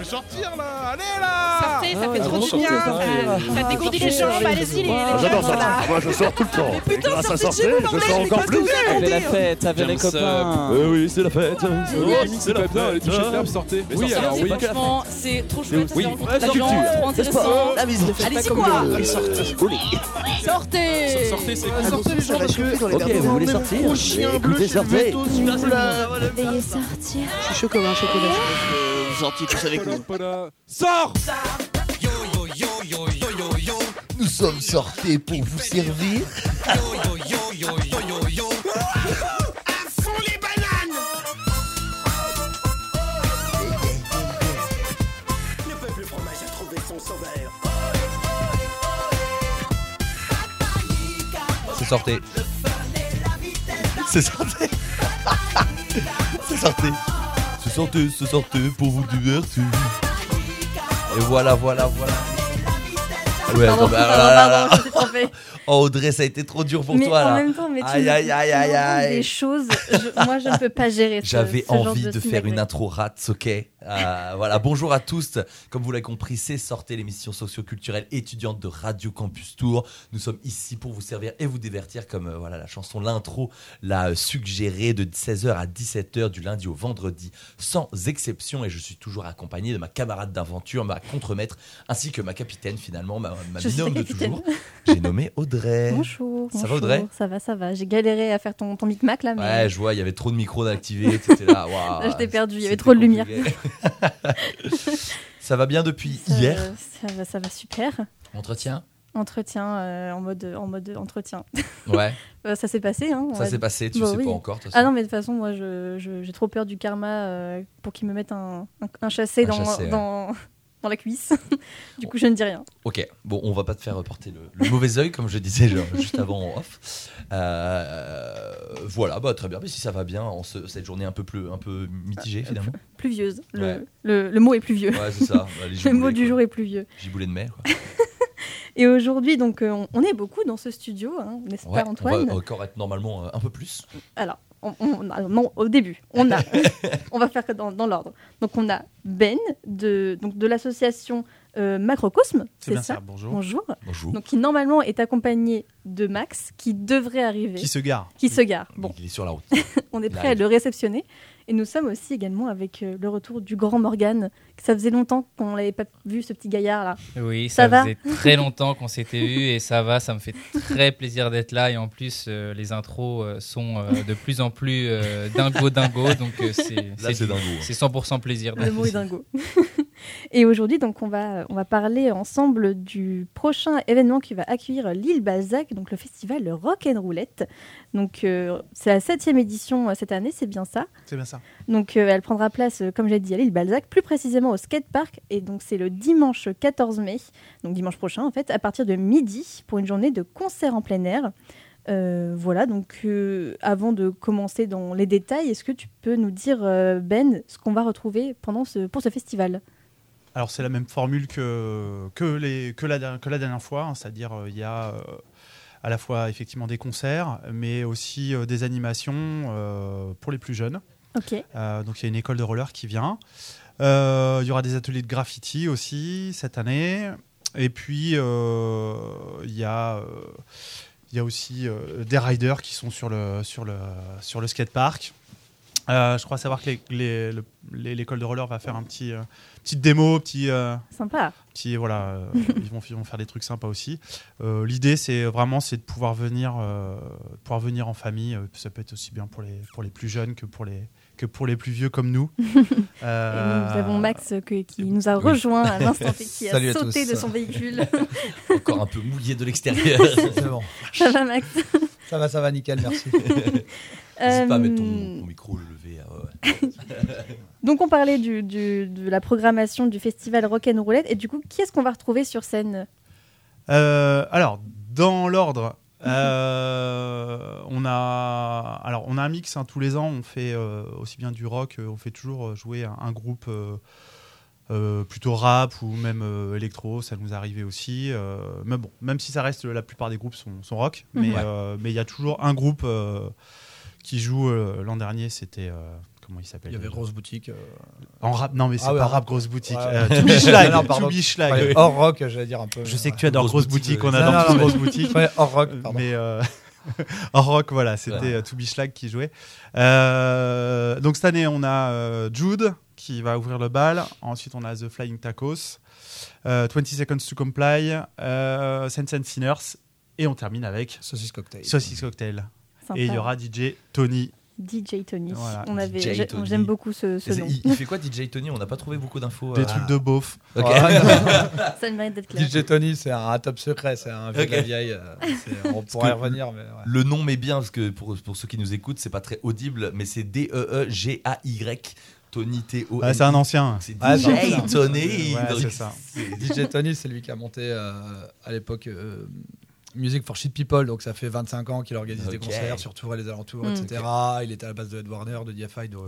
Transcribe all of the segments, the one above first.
peut sortir là Allez là Sortez, ça Ah, fait ouais, trop du bien. sortez. Ça, ça dégourdit les jambes. Allez-y, les les Ah, J'adore ça. Moi, je sors tout le temps. putain, sortir, vous, je sors encore plus. Ça fait la fête, ça fait les copains. Euh, oui, c'est la fête. C'est la bien, les sortez. Oui, alors oui. Franchement, c'est trop chouette. Oui, c'est la trop culture, intéressant. La mise, Allez-y, quoi Sortez, Sortez c'est Sortez les gens parce que Ok, vous voulez sortir Écoutez, je sortez. Veuillez sortir. Je suis chaud comme un chocolat. Sortiez tous avec nous. Sors Nous sommes sortis pour vous servir. C'est sorti. C'est sorti. C'est sorti. C'est sorti pour vous divertir. Et voilà, voilà, voilà. Ouais, attends, ah, là, là, là. Oh Audrey, ça a été trop dur pour mais toi en là. même temps, mais tu Aïe, me- aïe, aïe, tu aïe, aïe. des choses. je- moi, je ne peux pas gérer. J'avais genre envie de, faire feedback. une intro rats, ok? Euh, Voilà, bonjour à tous. Comme vous l'avez compris, c'est Sortez l'émission socio-culturelle étudiante de Radio Campus Tour. Nous sommes ici pour vous servir et vous divertir, comme euh, voilà la chanson, l'intro l'a euh, suggéré de 16h à 17h du lundi au vendredi, sans exception. Et je suis toujours accompagné de ma camarade d'aventure, ma contremaître, ainsi que ma capitaine finalement, ma, ma binôme de toujours. J'ai nommé Audrey. Bonjour. Ça va. Audrey? Ça va, ça va. J'ai galéré à faire ton, ton micmac là, mais Ouais, je vois, il y avait trop de micros d'activer, je t'ai perdu, il y avait trop de lumière. ça va bien depuis ça, hier? ça va, ça va super. Entretien? Entretien euh, en mode en mode entretien. Ouais, Euh, ça s'est passé, hein. ça s'est passé, tu Bah sais oui. pas encore. Ah non, mais de toute façon, moi, je- je- j'ai trop peur du karma euh, pour qu'ils me mettent un, un, un chassé, Un dans, chassé, ouais. dans, dans la cuisse. du coup, je ne dis rien. Ok, bon, on va pas te faire porter le, le mauvais œil, comme je disais genre, juste avant en off. Euh, voilà, bah très bien, mais si ça va bien en ce- cette journée un peu, plus, un peu mitigée finalement. Pluvieuse. Le, Ouais. le, le mot est pluvieux. Ouais, c'est ça. bah, le mot du quoi. jour est pluvieux. Giboulées de mer. quoi. Et aujourd'hui, donc, euh, on, on est beaucoup dans ce studio, hein, n'est-ce Ouais, pas, on Antoine? va encore être normalement euh, un peu plus. Alors, on- on- alors, non, au début, on a, on va faire dans, dans l'ordre. Donc, on a Ben de, donc, de l'association euh, Macrocosme, c'est ça, ça, bonjour. Bonjour. Bonjour. Donc, qui normalement est accompagné de Max, qui devrait arriver, Qui se gare qui se gare. Bon, Il est sur la route. on est prêt à le réceptionner. Et nous sommes aussi également avec euh, le retour du grand Morgan. Ça faisait longtemps qu'on l'avait pas vu, ce petit gaillard-là. Oui, Ça ça, va faisait très longtemps qu'on s'était vu et ça va, ça me fait très plaisir d'être là et en plus euh, les intros euh, sont euh, de plus en plus euh, dingo dingo donc euh, c'est Là, c'est c'est du- dingo. hein. c'est 100% plaisir. Le mot est dingo. Et aujourd'hui, donc, on va, on va parler ensemble du prochain événement qui va accueillir l'île Balzac, donc le festival Rock and Roulette. Donc, euh, c'est la septième édition euh, cette année, c'est bien ça? C'est bien ça. Donc, euh, elle prendra place, comme j'ai dit, à l'île Balzac, plus précisément au skatepark. Et donc, c'est le dimanche 14 mai, donc dimanche prochain, en fait, à partir de midi, pour une journée de concert en plein air. Euh, voilà, donc euh, avant de commencer dans les détails, est-ce que tu peux nous dire, euh, Ben, ce qu'on va retrouver pendant ce, pour ce festival? Alors c'est la même formule que, que, les, que, la, que la dernière fois, hein, c'est-à-dire euh, il y a euh, à la fois effectivement des concerts, mais aussi euh, des animations pour les plus jeunes. Donc il y a une école de roller qui vient. Il y aura des ateliers de graffiti aussi cette année. Et puis euh, il y a euh, il y a aussi euh, des riders qui sont sur le sur le sur le skatepark. Euh, je crois savoir que les- les- le- les- l'école de roller va faire un petit euh, petite démo, petit euh, Sympa. petit voilà, euh, ils, vont, ils vont faire des trucs sympas aussi. Euh, L'idée, c'est vraiment c'est de pouvoir venir, euh, pouvoir venir en famille. Ça peut être aussi bien pour les pour les plus jeunes que pour les que pour les plus vieux comme nous. Et Euh, nous avons Max que- qui nous a oui. rejoint à l'instant T, qui a Salut sauté tous. de son véhicule. Encore un peu mouillé de l'extérieur. Bon. Ça va, Max? Ça va, ça va, nickel, merci. N'hésite pas à mettre ton, Euh, ton micro levé. euh, ouais. Donc on parlait du, du- de la programmation du festival Rock'n'Roulette et du coup qui est-ce qu'on va retrouver sur scène? Euh, alors, dans l'ordre, euh, on a alors on a un mix hein, tous les ans. On fait euh, aussi bien du rock, euh, on fait toujours jouer un, un groupe euh, euh, plutôt rap ou même euh, électro. Ça nous est arrivé aussi. euh, mais bon, même si ça reste la plupart des groupes sont, sont rock, mais Mhm. euh, il y a toujours un groupe euh, qui joue. euh, L'an dernier, c'était euh, comment il s'appelle. Il y avait grosse boutique. euh, En rap, non mais c'est Ah ouais, pas en- rap grosse boutique. Ouais. Euh, To Be Schlag, Non, non, pardon. To Be Schlag. ouais, hors rock, j'allais dire un peu. Je sais que tu adores Grosse grosse boutique, on Non, adore non, tous mais- grosse boutique. Ouais, hors rock, pardon. mais euh, en rock, voilà, c'était euh, To Be Schlag qui jouait. Euh, donc cette année, on a euh, Jude qui va ouvrir le bal. Ensuite, on a The Flying Tacos, euh, 20 Seconds to Comply, euh, Sense and Sinners. Et on termine avec Saucisse cocktail. Saucisse Cocktail. Sympa. Et il y aura DJ Tony. DJ Tony. Voilà, On avait, DJ j'ai- Tony. J'aime beaucoup ce, nom. il, il fait quoi DJ Tony? On n'a pas trouvé beaucoup d'infos. Des euh. trucs de beauf. Ok. Ça mérite d'être clair. DJ Tony, c'est un, top secret, c'est un vieux de la vieille. euh, on pourrait y revenir, mais ouais. Le nom met bien parce que pour, pour ceux qui nous écoutent, c'est pas très audible, mais c'est D-E-E-G-A-Y. Tony T-O. Ouais, c'est un ancien. C'est Ah, DJ. Tony. Ouais, c'est ça. DJ Tony, c'est lui qui a monté euh, à l'époque euh, Music for Shit People, donc ça fait 25 ans qu'il organise des concerts sur Tours et les alentours, Mm. etc. Il était à la base de Ed Warner, de DFI. de-.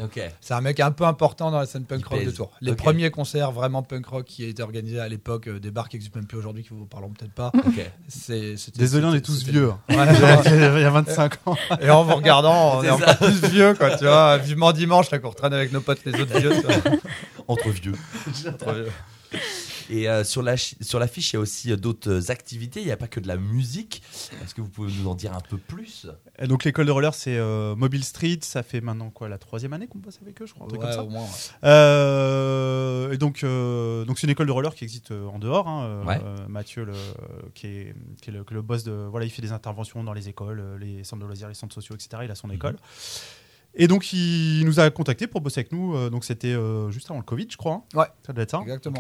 C'est un mec un peu important dans la scène punk Il rock de pèse. Tours. Les premiers concerts vraiment punk rock qui a été organisés à l'époque, euh, des bars qui n'existent même plus aujourd'hui, qui vous parleront peut-être pas. Ok. C'est- c'était- Désolé, on est tous c'était- vieux. Ouais, il y a 25 ans. Et en vous regardant, on C'est est, encore plus vieux, quoi, tu vois. Vivement dimanche, là, qu'on retraîne avec nos potes, les autres vieux. tu vois. Entre vieux. Et euh, sur la sur l'affiche, il y a aussi euh, d'autres euh, activités. Il n'y a pas que de la musique. Est-ce que vous pouvez nous en dire un peu plus? Et donc l'école de roller, c'est euh, Mobile Street. Ça fait maintenant quoi la troisième année qu'on passe avec eux, je crois, un truc Ouais, comme ça. au moins. ouais. Euh, et donc, euh, donc c'est une école de roller qui existe en dehors. hein, Ouais. Mathieu, le, qui, est, qui est le, le boss de, voilà, il fait des interventions dans les écoles, les centres de loisirs, les centres sociaux, etc. Il a son Mhm. école. Et donc il nous a contacté pour bosser avec nous. donc c'était euh, juste avant le Covid, je crois. hein. Ouais. Ça doit être ça. Exactement.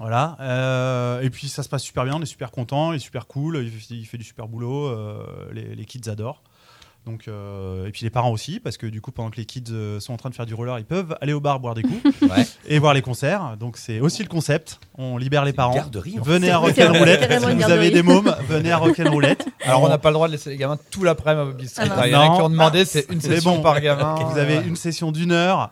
Voilà. euh, et puis ça se passe super bien, on est super content, il est super cool, il fait, il fait du super boulot, euh, les, les kids adorent. Donc, euh, et puis les parents aussi, parce que du coup, pendant que les kids sont en train de faire du roller, ils peuvent aller au bar boire des coups Ouais. et voir les concerts. Donc c'est aussi le concept. On libère les parents. garderie. Venez à Rock'n'Roulette. si vous avez des mômes, venez à Rock'n'Roulette. Alors, on n'a pas le droit de laisser les gamins tout l'après-midi. Ah non. Il y en a qui ont demandé, c'est une C'est session bon. par gamin. Vous avez une session d'une heure.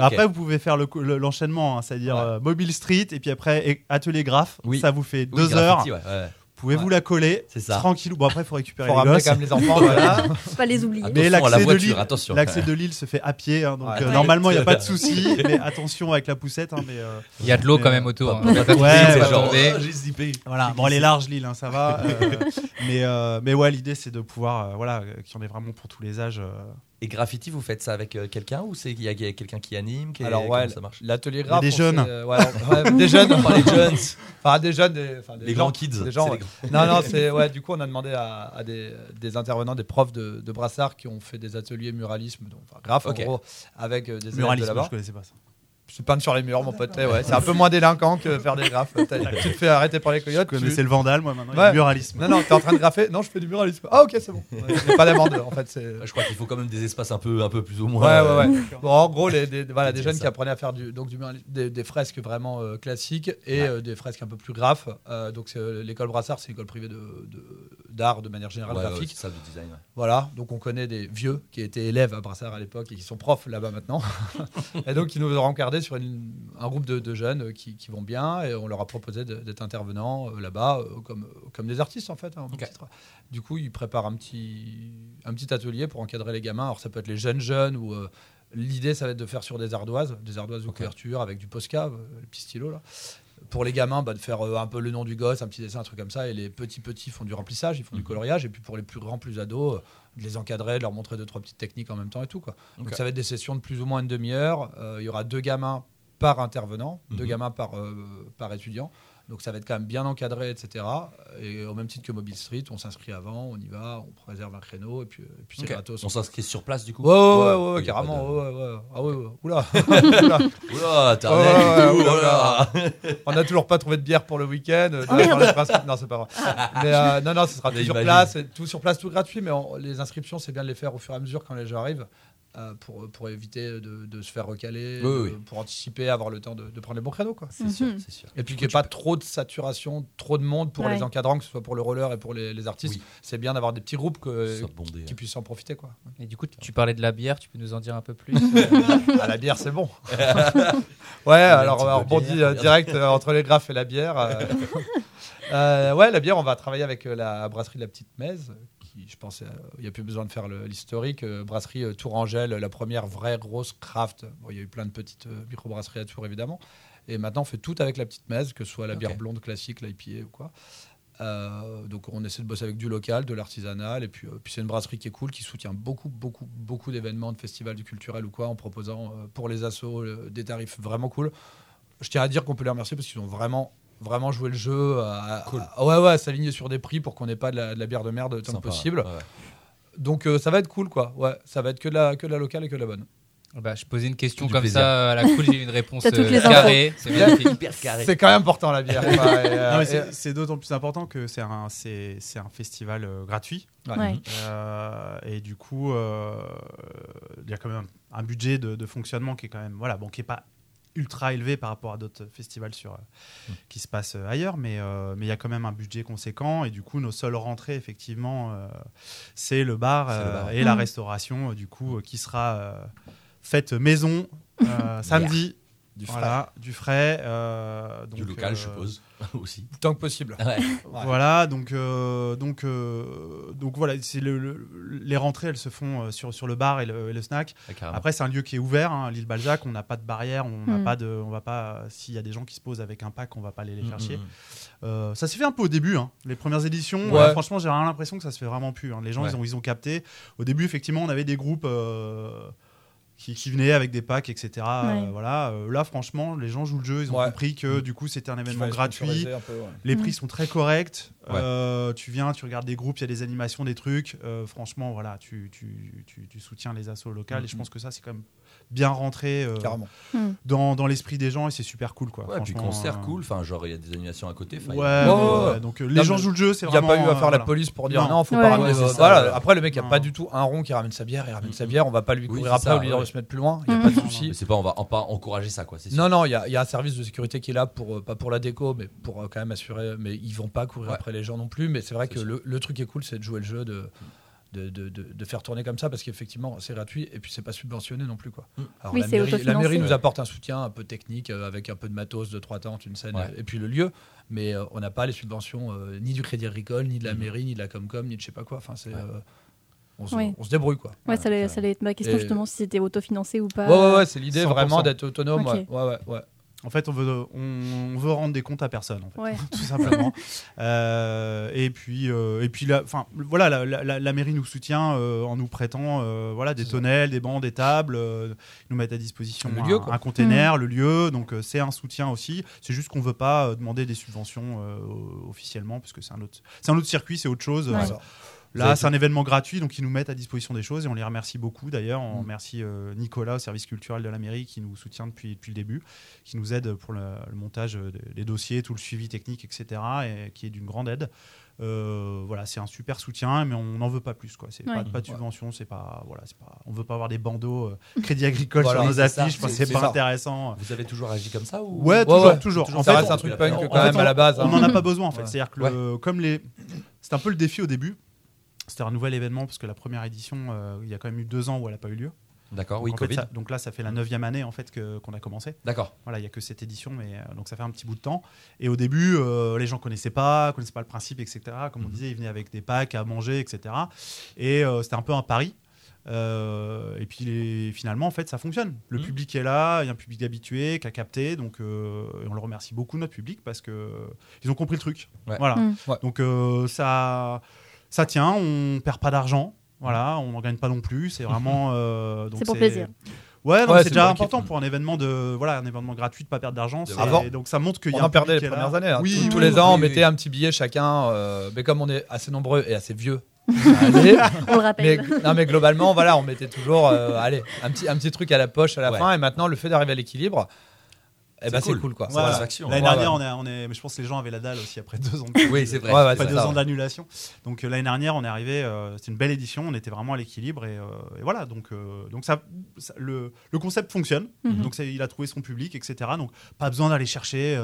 Après, vous pouvez faire le co- le- l'enchaînement, hein, c'est-à-dire Ouais. euh, Mobile Street et puis après atelier graph. Oui. Ça vous fait Oui, deux heures. ouais, ouais. Pouvez-vous Ouais. la coller ça. tranquillou. Bon après, il faut récupérer Faut les gosses. quand même les enfants. voilà. Faut pas les oublier. Attention Mais la l'accès de l'île, se fait à pied, hein, donc euh, normalement il n'y a pas de souci. mais attention avec la poussette. hein, mais, euh, Il y a de l'eau quand même autour. Ouais, oh, j'ai zippé. voilà. Bon, elle est large l'île, hein, ça va. euh, mais euh, mais ouais, l'idée c'est de pouvoir, euh, voilà, qu'il y en ait vraiment pour tous les âges. Et graffiti, vous faites ça avec euh, quelqu'un ou c'est qu'il y a quelqu'un qui anime qui- Alors, ouais, ça marche l'atelier graphe. des jeunes. euh, ouais, ouais, des jeunes. Enfin, les jeunes, Enfin, des jeunes. Des, enfin, des les gens- grands kids. Des gens, c'est ouais. les grands- Non, non, c'est ouais. Du coup, on a demandé à, à des, des intervenants, des profs de, de brassard qui ont fait des ateliers muralisme, donc enfin, graphe Ok. en gros, avec euh, des élèves de Muralisme, là-bas. je connaissais pas ça. Se peindre sur les murs, mon pote. Ouais, c'est un peu moins délinquant que faire des graphes. Tu te fais arrêter par les Je coyotes. tu- connaissais le vandal, moi maintenant. Ouais. le muralisme. Non, non, t'es en train de graffer. Non, je fais du muralisme. Ah, ok, c'est bon. Ouais, pas d'amende, en fait. C'est... Je crois qu'il faut quand même des espaces un peu, un peu plus ou Ouais, moins. euh, ouais, ouais. Bon, en gros, les, des, voilà, des C'est jeunes ça. qui apprenaient à faire du, donc, du, muralisme- des, des fresques vraiment euh, classiques et Ouais. euh, des fresques un peu plus graphes. Euh, donc, c'est, euh, l'école Brassard, c'est une école privée de, de- d'art de manière générale ouais, ouais, graphique. c'est ça, du design. ouais. Voilà, donc on connaît des vieux qui étaient élèves à Brassard à l'époque et qui sont profs là-bas maintenant. et donc ils nous ont encadrés sur une- un groupe de, de jeunes euh, qui, qui vont bien et on leur a proposé d'être intervenants euh, là-bas euh, comme, comme des artistes en fait. hein. Du coup ils préparent un petit, un petit atelier pour encadrer les gamins. Alors ça peut être les jeunes jeunes ou euh, l'idée ça va être de faire sur des ardoises, des ardoises de Ok. couverture avec du Posca, le petit stylo là. Pour les gamins, bah, de faire euh, un peu le nom du gosse, un petit dessin, un truc comme ça. Et les petits petits font du remplissage, ils font du Mhm. coloriage. Et puis pour les plus grands, plus ados, euh, de les encadrer, de leur montrer deux trois petites techniques en même temps et tout quoi. Donc ça va être des sessions de plus ou moins une demi-heure. Euh, Il y aura deux gamins par intervenant, deux Mhm. gamins par euh, par étudiant. Donc ça va être quand même bien encadré, etc. Et au même titre que Mobile Street, on s'inscrit avant, on y va, on préserve un créneau et puis, et puis c'est Ok. gratos. On s'inscrit sur place du coup Ouais, ouais, ouais, carrément. pas de- ouais, ouais, ouais. Ah ouais, ouais. Oula. Oula. T'as oula. On n'a toujours pas trouvé de bière pour le week-end. Oh, principes- Non, c'est pas vrai. Mais euh, non, non, ce sera tout sur place, tout sur place, tout gratuit. Mais on- les inscriptions, c'est bien de les faire au fur et à mesure quand les gens arrivent. Euh, pour, pour éviter de, de se faire recaler, Oui, de- oui. pour anticiper, avoir le temps de, de prendre les bons créneaux. Quoi. C'est sûr, c'est sûr. Et puis qu'il n'y ait pas trop de saturation, trop de monde pour Ouais. les encadrants, que ce soit pour le roller et pour les, les artistes. Oui. C'est bien d'avoir des petits groupes que- Ça bondé, qui hein. puissent en profiter. Quoi. Et du coup, tu parlais de la bière, tu peux nous en dire un peu plus Ah, la bière, c'est bon. ouais, alors on rebondit euh, direct euh, entre les graphes et la bière. euh. Euh, ouais, la bière, on va travailler avec euh, la brasserie de la Petite Mèze, je pense qu'il n'y a plus besoin de faire l'historique. Euh, brasserie euh, Tourangelle, la première vraie grosse craft. Bon, il y a eu plein de petites euh, microbrasseries à Tours, évidemment. Et maintenant, on fait tout avec la petite messe, que ce soit la bière blonde classique, l'IPA ou quoi. Euh, donc on essaie de bosser avec du local, de l'artisanal, et puis, euh, puis c'est une brasserie qui est cool, qui soutient beaucoup, beaucoup, beaucoup d'événements, de festivals du culturel ou quoi, en proposant euh, pour les assos euh, des tarifs vraiment cool. Je tiens à dire qu'on peut les remercier parce qu'ils ont vraiment, vraiment joué le jeu. à- Cool. à- ouais, ouais, s'aligner sur des prix pour qu'on n'ait pas de la, de la bière de merde tant que possible. ouais. Donc euh, ça va être cool, quoi. Ouais, ça va être que de la, que de la locale et que de la bonne. Bah, je posais une question comme plaisir. ça à la cool, j'ai eu une réponse euh, carrée. C'est magnifique. Hyper carré. C'est quand même important la bière. Euh, c'est- c'est d'autant plus important que c'est un, c'est, c'est un festival euh, gratuit. ouais. Ouais. Euh, et du coup, euh, il y a quand même un budget de, de fonctionnement qui est quand même, voilà, bon, qui est pas ultra élevé par rapport à d'autres festivals sur, euh, Mm. qui se passent euh, ailleurs, mais euh, mais il y a quand même un budget conséquent. Et du coup, nos seules rentrées, effectivement, euh, c'est le bar, C'est le bar. et la Mm. restauration, du coup, euh, qui sera euh, faite maison euh, samedi. Du frais. Voilà, du frais. euh, Du local, euh, je suppose, aussi. Tant que possible. Ouais. Ouais. voilà, donc, euh, donc, euh, donc voilà, c'est le, le- les rentrées, elles se font euh, sur, sur le bar et le, et le snack. Après, c'est un lieu qui est ouvert, hein, l'île Balzac, on n'a pas de barrière, on n'a Mm. pas de, on va pas, s'il y a des gens qui se posent avec un pack, on va pas aller les Mm, faire mm, chier. mm. Euh, ça s'est fait un peu au début, hein, les premières éditions. Ouais. euh, franchement, j'ai rien l'impression que ça se fait vraiment plus. hein. Les gens, Ouais. ils ont, ils ont capté. Au début, effectivement, on avait des groupes. Qui, qui venaient avec des packs, etc. Euh, voilà. Euh, là, franchement, les gens jouent le jeu. Ils ont Ouais. compris que du coup, c'était un événement gratuit. sponsoriser un peu, ouais. Les Mm. prix sont très corrects. Ouais. Euh, tu viens, tu regardes des groupes, il y a des animations, des trucs. Euh, franchement, voilà, tu, tu, tu, tu soutiens les assos locales. Et je Mhm. pense que ça, c'est quand même bien rentré euh, Carrément. dans, dans l'esprit des gens et c'est super cool. Quoi, Ouais, puis concert euh, cool, enfin, genre, il y a des animations à côté. Ouais, a- donc euh, Non, les gens jouent le jeu, c'est Il n'y a vraiment. pas eu à euh, faire la police pour dire Non. non, faut Ouais. pas ramener. ça, voilà. ouais. Après, le mec, il n'y a Non. pas du tout un rond qui ramène sa bière, il ramène sa bière, on va pas lui courir après ça, ou lui dire de se mettre plus loin, il n'y a Mhm. pas de souci. Mais c'est pas, on va pas encourager ça, quoi. Non, non, il y, a- il y a un service de sécurité qui est là pour euh, pas pour la déco, mais pour quand même assurer. Mais ils vont pas courir après les gens non plus. Mais c'est vrai que le truc qui est cool, c'est de jouer le jeu, de, de, de, de- de faire tourner comme ça, parce qu'effectivement, c'est gratuit et puis c'est pas subventionné non plus. Quoi. Mm. Alors, Oui, la, mairie, la mairie nous apporte un soutien un peu technique, euh, avec un peu de matos, de trois tentes, une scène, Ouais. et puis le lieu. Mais euh, on n'a pas les subventions euh, ni du Crédit Agricole, ni de la Mhm. mairie, ni de la Comcom, ni de je sais pas quoi. Enfin, c'est. Ouais. euh, on, se, Oui. on se débrouille quoi. Ouais, ça allait, Ouais, ça allait être ma question Et- justement si c'était autofinancé ou pas. Ouais, ouais, ouais, c'est l'idée 100%. vraiment d'être autonome. Ouais, ouais. En fait, on veut, on, on veut rendre des comptes à personne, en fait, Ouais. tout simplement. Euh, et puis, euh, et puis la, enfin, voilà, la, la- la- la mairie nous soutient euh, en nous prêtant, euh, voilà, des tonnelles, des bancs, des tables, euh, ils nous mettent à disposition Le un, lieu, un container, le lieu. Donc euh, c'est un soutien aussi. C'est juste qu'on veut pas euh, demander des subventions euh, officiellement, parce que c'est un autre, c'est un autre circuit, c'est autre chose. Ouais. Là, c'est un événement gratuit, donc ils nous mettent à disposition des choses et on les remercie beaucoup. D'ailleurs, on Mm. remercie euh, Nicolas au service culturel de la mairie qui nous soutient depuis, depuis le début, qui nous aide pour le, le montage des- des dossiers, tout le suivi technique, etc. et qui est d'une grande aide. Euh, voilà, c'est un super soutien, mais on n'en veut pas plus. Quoi. C'est Ouais. pas, pas de subvention, c'est pas, voilà, c'est pas, on veut pas avoir des bandeaux euh, Crédit Agricole Voilà, sur nos c'est ça, affiches, c'est- c'est c'est pas ça. intéressant. Vous avez toujours agi comme ça ou... Ouais, Ouais, toujours, ouais. toujours. Toujours En ça fait, reste on- un truc on- punk on- quand même fait, à la base. on hein. n'en a pas besoin en fait. Ouais. C'est-à-dire que Ouais. le- comme les, c'était un peu le défi au début. C'était un nouvel événement parce que la première édition, euh, il y a quand même eu deux ans où elle n'a pas eu lieu. D'accord, Donc, oui, en fait, Covid. ça- donc là, ça fait la neuvième année en fait qu'on a commencé. D'accord. Voilà, il y a que cette édition, mais euh, donc ça fait un petit bout de temps. Et au début, euh, les gens connaissaient pas, connaissaient pas le principe, etc. Comme on Mhm. disait, ils venaient avec des packs à manger, etc. Et euh, c'était un peu un pari. Euh, et puis les- finalement, en fait, ça fonctionne. Le Mhm. public est là, il y a un public habitué qui a capté, donc euh, et on le remercie beaucoup notre public parce que ils ont compris le truc. Ouais. Voilà. Mhm. Ouais. Donc euh, ça, ça tient. On perd pas d'argent. Voilà, on n'en gagne pas non plus. C'est vraiment. euh, C'est pour plaisir. Ouais, Ouais, c'est déjà important pour un événement de voilà un événement gratuit de pas perdre d'argent. Donc ça montre qu'il y On a un en perdait les premières années. hein. Oui, tous, oui, tous oui, les ans, on mettait oui. un petit billet chacun. euh, mais comme on est assez nombreux et assez vieux, allez, On le mais, rappelle. non, mais globalement, voilà, on mettait toujours euh, allez, un, petit, un petit truc à la poche à la Ouais. fin. Et maintenant, le fait d'arriver à l'équilibre, eh C'est ben, c'est cool. cool. quoi. Voilà. Satisfaction. L'année Ouais, dernière, ouais. on, est, on est, mais je pense que les gens avaient la dalle aussi après deux ans. De Oui, c'est vrai. Ouais, Après deux ça, ans ouais. d'annulation. Donc euh, l'année dernière, on est arrivé. euh, C'était une belle édition. On était vraiment à l'équilibre et, euh, et voilà. Donc euh, donc ça, ça- le, le concept fonctionne. Mhm. Donc ça, il a trouvé son public, etc. Donc pas besoin d'aller chercher.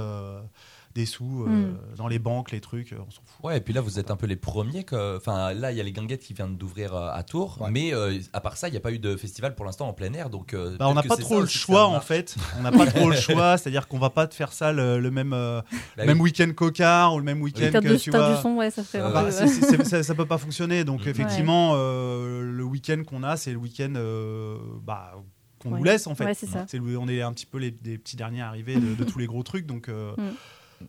Des sous euh, Mm. dans les banques, les trucs, euh, on s'en fout. Ouais, et puis là, vous êtes un peu les premiers. que- Enfin, là, il y a les Guinguettes qui viennent d'ouvrir euh, à Tours. Ouais. Mais euh, à part ça, il n'y a pas eu de festival pour l'instant en plein air. Donc, euh, Bah, on n'a pas trop ça le choix en fait. On n'a pas trop le choix, c'est-à-dire qu'on va pas te faire ça le, le même, euh, Bah même oui. week-end cocard ou le même week-end que de, tu vois. du son, ouais, ça Euh, un Bah, ça, ça peut pas fonctionner. Donc Mhm. effectivement, euh, le week-end qu'on a, c'est le week-end euh, bah, qu'on nous laisse en fait. Ouais, c'est ça. C'est le- on est un petit peu les, petits derniers arrivés de, de tous les gros trucs. Donc, euh,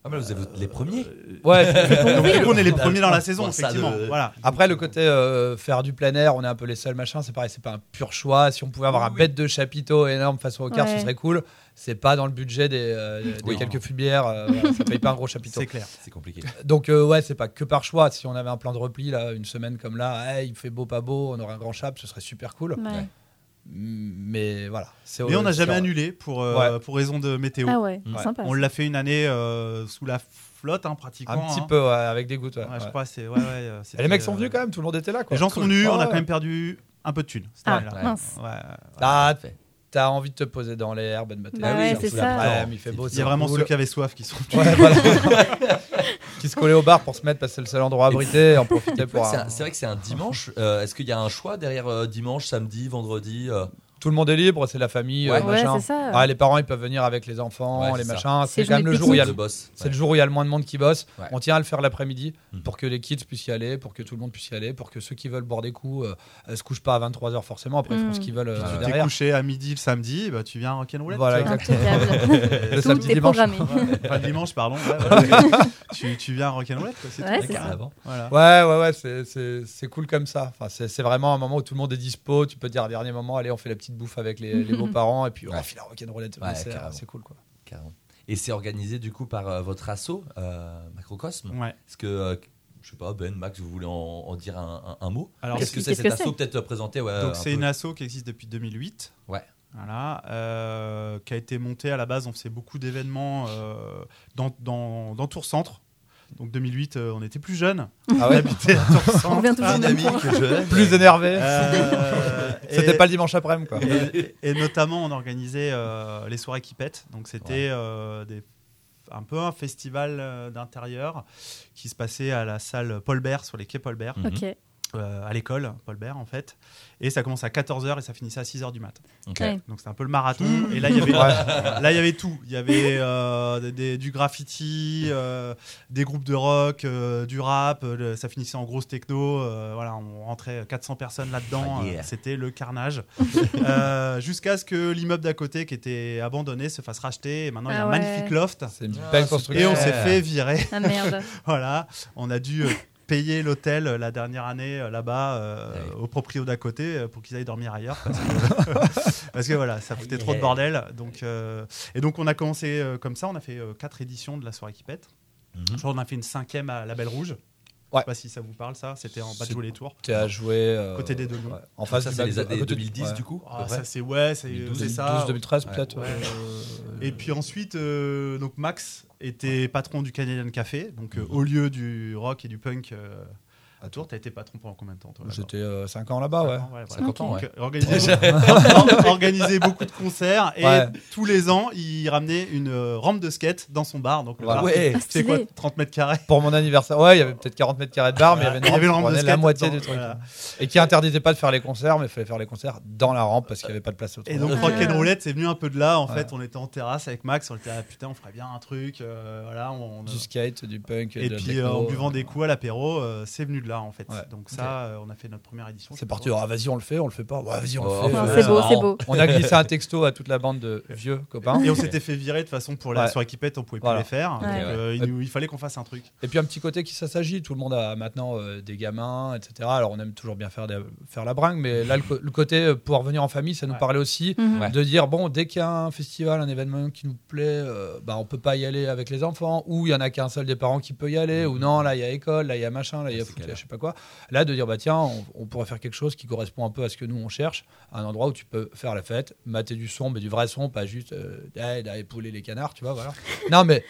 Ah, mais vous êtes les premiers. Ouais, donc, du coup, on est les premiers dans la saison, effectivement. Voilà. Après, le côté euh, faire du plein air, on est un peu les seuls, machin, c'est pareil, c'est pas un pur choix. Si on pouvait avoir un bête de chapiteau énorme façon au quart, Ouais. ce serait cool. C'est pas dans le budget des, euh, des Oui. quelques fumières, euh, voilà, ça paye pas un gros chapiteau. C'est clair. C'est compliqué. Donc, euh, ouais, c'est pas que par choix. Si on avait un plan de repli, là, une semaine comme là, hey, il fait beau, pas beau, on aurait un grand chap, ce serait super cool. Ouais. Mais voilà. c'est- Mais on n'a jamais annulé pour, euh, Ouais. pour raison de météo. Ah ouais, Ouais. sympa. On l'a fait une année euh, sous la flotte, hein, pratiquement. Un petit hein. peu, ouais, avec des gouttes. ouais, Ouais, ouais. Je crois, c'est. Ouais, ouais, euh, Et les mecs sont venus quand même, tout le monde était là. Quoi. Les gens sont venus, on a Ouais. quand même perdu un peu de thunes. cette Ah, année-là. mince. Ouais. Ah, t'as envie de te poser dans l'herbe, de mater Bah il fait beau, Il y a vraiment cool. ceux qui avaient soif qui sont Ouais, voilà. qui se collaient au bar pour se mettre parce que c'est le seul endroit abrité et en profiter pour. C'est un- un- c'est vrai que c'est un dimanche. Euh, Est-ce qu'il y a un choix derrière euh, dimanche, samedi, vendredi euh, Tout le monde est libre, c'est la famille, Ouais. euh, machin. ça. Ah, les parents ils peuvent venir avec les enfants, Ouais, les machins. C'est quand même le jour où il y a le boss C'est le jour où il y a le moins de monde qui bosse. Ouais. On tient à le faire l'après-midi Mhm. pour que les kids puissent y aller, pour que tout le monde puisse y aller, pour que ceux qui veulent boire des coups euh, se couchent pas à 23h forcément. Après, ils font Mhm. ce qu'ils veulent euh. Tu t'es couché à midi le samedi, bah, tu viens à Rock'n'Roulette. Voilà, tu vois. Impeccable. Le Tout samedi, est dimanche. Enfin, dimanche, pardon. tu, viens à Rock'n'Roulette, quoi, c'est Ouais. Voilà. Ouais, ouais, c'est- cool comme ça. Enfin, c'est vraiment un moment où tout le monde est dispo. Tu peux dire à dernier moment, allez, on fait la petite bouffe avec les, les beaux-parents et puis on Ouais. file rock'n'rollette. Ouais, c'est cool quoi. Carrément. Et c'est organisé du coup par euh, votre asso, euh, Macrocosme. Ouais. Est-ce que, euh, je sais pas, Ben, Max, vous voulez en, en dire un, un- un mot Alors, Qu'est-ce que c'est cet que asso c'est Peut-être présenter. Ouais, Donc un c'est une asso qui existe depuis 2008. Ouais. Voilà, euh, qui a été montée à la base. On faisait beaucoup d'événements euh, dans, dans, dans Tours Centre. Donc 2008, euh, on était plus jeunes. Ah On ouais habitait à Tours On toujours au même point. Plus énervé. Euh, C'était pas le dimanche après-midi quoi. et, et notamment, on organisait euh, les soirées qui pètent. Donc, c'était euh, un peu un festival d'intérieur qui se passait à la salle Paul Bert sur les quais Paul Bert. Ok. Euh, à l'école Paul Bert en fait. Et ça commence à 14h et ça finissait à 6h du mat. Ouais. Donc, c'était un peu le marathon. Et là, il y avait, là, il y avait tout. Il y avait euh, des- des- du graffiti, euh, des groupes de rock, euh, du rap. euh, le- ça finissait en grosse techno. euh, voilà, on rentrait 400 personnes là-dedans. Ah, yeah. euh, C'était le carnage. Euh, Jusqu'à ce que l'immeuble d'à côté, qui était abandonné, se fasse racheter. Et maintenant, il y a Ah un ouais. magnifique loft. C'est une belle super. construction. Et on s'est fait virer. Ah merde. voilà, on a dû euh, payer l'hôtel euh, la dernière année euh, là-bas euh, Ouais. au proprio d'à côté pour qu'ils aillent dormir ailleurs parce que, parce que voilà, ça foutait trop de bordel. Donc, et donc on a commencé comme ça, on a fait quatre éditions de la soirée qui pète. Je crois qu'on a fait une cinquième à la Belle Rouge. Ouais. Je sais pas si ça vous parle ça, c'était en bas de jouer les tours. À jouer. euh, Côté des deux ouais. En face ça, c'est les années côté- 2010 ouais. du coup Ah, ça c'est ouais, c'est 2012, c'est 2012, ça. 2013 Ouais. peut-être. Ouais. euh, Et puis ensuite, euh, donc Max était patron du Canadian Café, donc euh, Mhm. au lieu du rock et du punk euh, à Tours. T'as été patron pendant combien de temps J'étais 5 ans là-bas, ouais. Voilà. 50 ans, ouais. euh, organiser, beaucoup, organiser beaucoup de concerts et Ouais. tous les ans, il ramenait une euh, rampe de skate dans son bar. Donc, Voilà. Ouais. C'est quoi stylé. 30 mètres carrés Pour mon anniversaire, ouais, il y avait peut-être 40 mètres carrés de bar, mais il y avait une Il y avait une rampe rampe de la moitié du truc. voilà. Et qui interdisait pas de faire les concerts, mais il fallait faire les concerts dans la rampe parce qu'il n'y avait pas de place autour. Et donc. Rock'n'Roulette, c'est venu un peu de là. En Ouais. fait, on était en terrasse avec Max. On était ah, putain, on ferait bien un truc. euh, voilà, on, du skate, du punk, et puis euh, en buvant des coups à l'apéro, euh, c'est venu de là en fait. Ouais. Donc ça, euh, on a fait notre première édition. C'est parti, ah, vas-y, on le fait, on le fait pas. Ouais, vas-y, on Oh, le fait. Non, Ouais, c'est c'est beau, marrant. c'est beau. On a glissé un texto à toute la bande de vieux copains. Et on s'était fait virer de toute façon pour la Ouais. soirée qui pète, on pouvait Voilà. plus les faire. Donc, euh, il, nous- il fallait qu'on fasse un truc. Et puis un petit côté qui ça s'agit. Tout le monde a maintenant euh, des gamins, etc. Alors on aime toujours bien faire, des- faire la bringue, mais là le, côté euh, pouvoir venir en famille, ça nous Ouais. parlait aussi. Mhm. De dire bon, dès qu'il y a un festival, un événement qui nous plaît, euh, bah on peut pas y aller avec les enfants, ou il y en a qu'un seul des parents qui peut y aller, ou non là il y a école, là il y a machin, là il y a Je sais pas quoi. Là de dire bah tiens, on, pourrait faire quelque chose qui correspond un peu à ce que nous on cherche, un endroit où tu peux faire la fête, mater du son, mais du vrai son, pas juste euh, hey, là, épauler les canards, tu vois voilà. non mais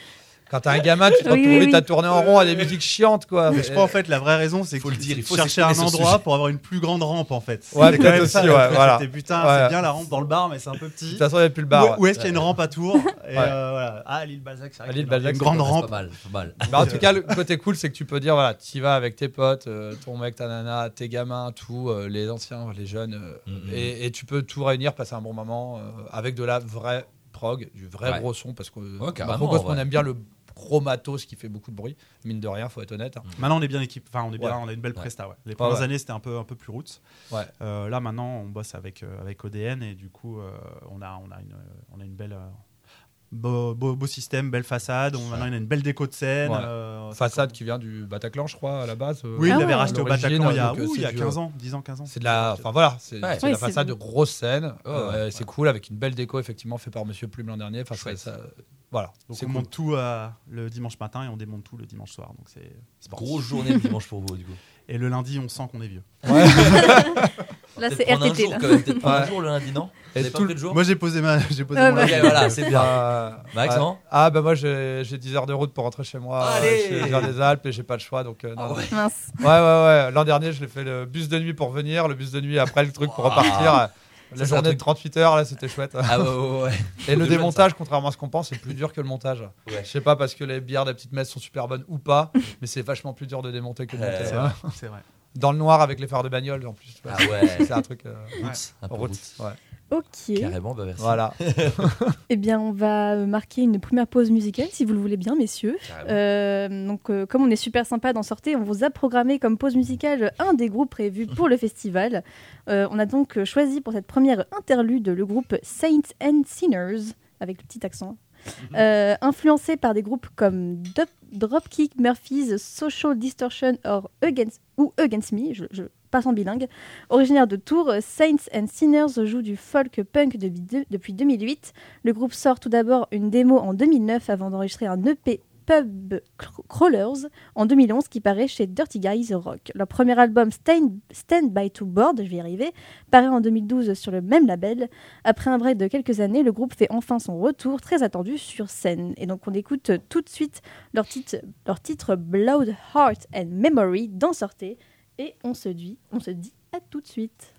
Quand t'es un gamin, tu te Oui, retrouves oui, vite à oui. tourner en rond à des musiques chiantes, quoi. Mais je crois en fait la vraie raison c'est Faut que le dire, il faut chercher un endroit pour avoir une plus grande rampe en fait. Ouais, C'est quand peut-être même aussi, ça, ouais, voilà. c'était, putain, Ouais. c'est bien la rampe dans le bar mais c'est un peu De petit. toute façon, il n'y a plus le Où, bar. où est-ce qu'il y a une rampe à Tours Et Ouais. euh, voilà. Ah l'île Balzac, c'est vrai À qu'il y a l'île Balzac, une c'est grande rampe. pas mal, c'est pas mal. Bah, en tout cas, le côté cool, c'est que tu peux dire, voilà, tu vas avec tes potes, euh, ton mec, ta nana, tes gamins, tout, euh, les anciens, les jeunes, euh, Mhm. et, tu peux tout réunir, passer un bon moment avec de la vraie prog, du vrai Ouais. gros son, parce que Ouais, bah, ouais. aime bien le gros matos qui fait beaucoup de bruit, mine de rien, faut être honnête. hein. Maintenant on est bien équipé, enfin on est bien, Ouais. on a une belle presta. Ouais. Les premières années c'était un peu un peu plus roots. Ouais. Euh, là maintenant on bosse avec euh, avec ODN et du coup euh, on a on a une on a une belle euh, beau, beau, beau système, belle façade. On, maintenant a une belle déco de scène. Ouais. euh, Façade qui vient du Bataclan, je crois, à la base. euh, Oui, Ah il l'avait ouais. racheté au Bataclan il y a, euh, ouh, il y a c'est du- 15 ans, 10 ans, 15 ans. C'est de la, enfin voilà, c'est Ouais. c'est Oui, la façade de grosse scène. Ouais, euh, ouais, c'est cool avec une belle déco effectivement fait par Monsieur Plume l'an dernier. Enfin, ça- voilà, Donc c'est on cool. monte tout euh, le dimanche matin et on démonte tout le dimanche soir. Donc c'est. Grosse journée le dimanche pour vous, du coup. Et le lundi on sent qu'on est vieux. Là, Peut-être c'est prendre un RTT. jour, là. quand même, peut-être prendre un Ouais. jour le lundi, non Vous Et avez pas tout pris le jour Moi j'ai posé ma j'ai posé Ouais, mon bah. Ok, voilà, c'est bien. Euh, Max, ouais. non Ah bah moi j'ai j'ai 10 heures de route pour rentrer chez moi. euh, Allez je viens des Alpes et j'ai pas le choix donc. euh, non, Ah ouais. Mince. Ouais ouais ouais. L'an dernier je l'ai fait le bus de nuit pour venir, le bus de nuit après le truc pour Wow. repartir. La journée de truc- 38 heures là c'était chouette. Ah ouais, ouais, ouais. Et le démontage contrairement à ce qu'on pense c'est plus dur que le montage. Ouais. Je sais pas parce que les bières de la petite messe sont super bonnes ou pas, mais c'est vachement plus dur de démonter que de monter. C'est vrai, c'est vrai. Dans le noir avec les phares de bagnole en plus. Ah ouais. C'est un truc. euh, Roots, un peu route. Ok. Carrément, bah merci. Voilà. Eh bien, on va marquer une première pause musicale, si vous le voulez bien, messieurs. Carrément. Euh, donc, euh, comme on est super sympa d'en sortir, on vous a programmé comme pause musicale un des groupes prévus pour le festival. Euh, on a donc choisi pour cette première interlude le groupe Saints and Sinners, avec le petit accent. Euh, influencé par des groupes comme Dropkick Murphys, Social Distortion or Against, ou Against Me, je, je en bilingue. Originaire de Tours, Saints and Sinners joue du folk punk depuis, deux- depuis 2008. Le groupe sort tout d'abord une démo en 2009 avant d'enregistrer un EP Pub Cr- Crawlers en 2011 qui paraît chez Dirty Guys Rock. Leur premier album Stand, Stand by to Board, je vais y arriver, paraît en 2012 sur le même label. Après un break de quelques années, le groupe fait enfin son retour très attendu sur scène. Et donc on écoute tout de suite leur titre, leur titre Blood, Heart and Memory d'en sortez et on se dit, on se dit à tout de suite.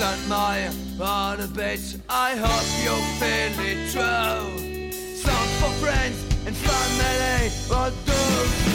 Listen, my heart a bit. I hope you feel it true. Song for friends and family, but those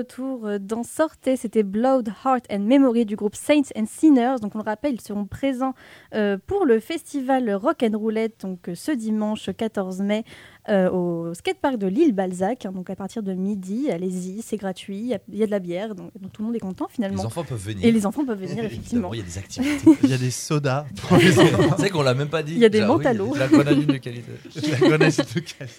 retour euh, dans Sortez, c'était Blood, Heart and Memory du groupe Saints and Sinners. Donc on le rappelle, ils seront présents euh, pour le festival Rock and Roulette donc euh, ce dimanche 14 mai euh, au skatepark de l'île Balzac. hein, donc à partir de midi, allez-y, c'est gratuit, il y, a- il y a de la bière, donc, donc tout le monde est content Les finalement. enfants peuvent venir. Et les enfants peuvent venir effectivement. Il y a des activités. Il y a des sodas pour les enfants. Tu sais qu'on l'a même pas dit. Il y a des oui, des- La grenadine de qualité. La de qualité.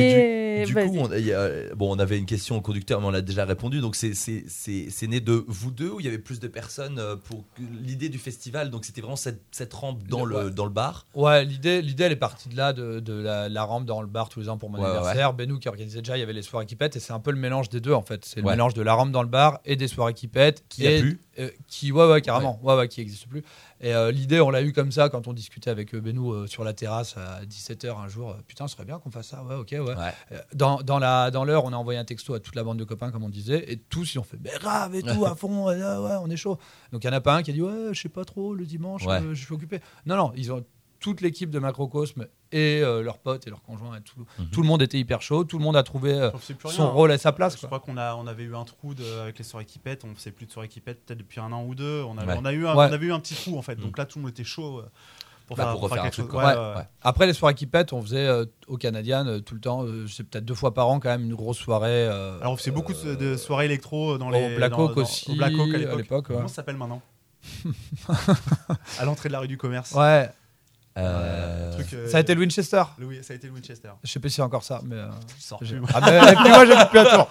Et, du, coup, on, y a- bon, on avait une question au conducteur, mais on l'a déjà répondu. Donc, c'est- c'est c'est- c'est né de vous deux ou il y avait plus de personnes euh, pour l'idée du festival Donc, c'était vraiment cette, cette rampe dans le, Ouais. dans le bar? Ouais, l'idée, l'idée, elle est partie de là, de, de la, la rampe dans le bar tous les ans pour mon Ouais, ouais, anniversaire. Benou qui organisait déjà, il y avait les soirées qui pètent, et c'est un peu le mélange des deux en fait. C'est le mélange de la rampe dans le bar et des soirées qui pètent. Qui a et, plus? euh, Qui, ouais, ouais, carrément, ouais, ouais, qui n'existe plus. Et euh, l'idée, on l'a eu comme ça quand on discutait avec euh, Benou euh, sur la terrasse à 17h un jour. Euh, Putain, ce serait bien qu'on fasse ça, ouais, ok, ouais. Ouais. Dans, dans l'heure, on a envoyé un texto à toute la bande de copains, comme on disait, et tous ils ont fait, mais grave et tout, à fond, ouais, on est chaud. Donc il y en a pas un qui a dit, ouais, je sais pas trop, le dimanche, Ouais. je suis occupé. Non, non, ils ont toute l'équipe de Macrocosme et euh, leurs potes et leurs conjoints, et tout, Mhm. tout le monde était hyper chaud, tout le monde a trouvé euh, son rien. rôle et sa place. Je quoi. crois qu'on a, on avait eu un trou de- avec les soirées qui pètent. On faisait plus de soirées qui pètent peut-être depuis un an ou deux. On, avait, Ouais. on, a eu un, Ouais. on avait eu un petit trou en fait. Mm. Donc là, tout le monde était chaud euh, pour Bah, faire, pour pour faire refaire un quelque truc, chose. quoi. Ouais, Ouais. ouais, ouais. Après les soirées qui pètent, on faisait euh, au Canadian euh, tout le temps, euh, c'est peut-être deux fois par an quand même une grosse soirée. euh, Alors on faisait beaucoup de, de soirées électro dans au les Black dans- Hawk aussi, Au Black Hawk à l'époque. Comment ça s'appelle maintenant À l'entrée de la rue du commerce. Ouais, Euh, Truc, euh, ça a été le Winchester. oui, ça a été le Winchester. Je sais pas si c'est encore ça, mais. euh, Sors j'ai- plus. Ah, mais- et puis moi j'habite plus à Tours.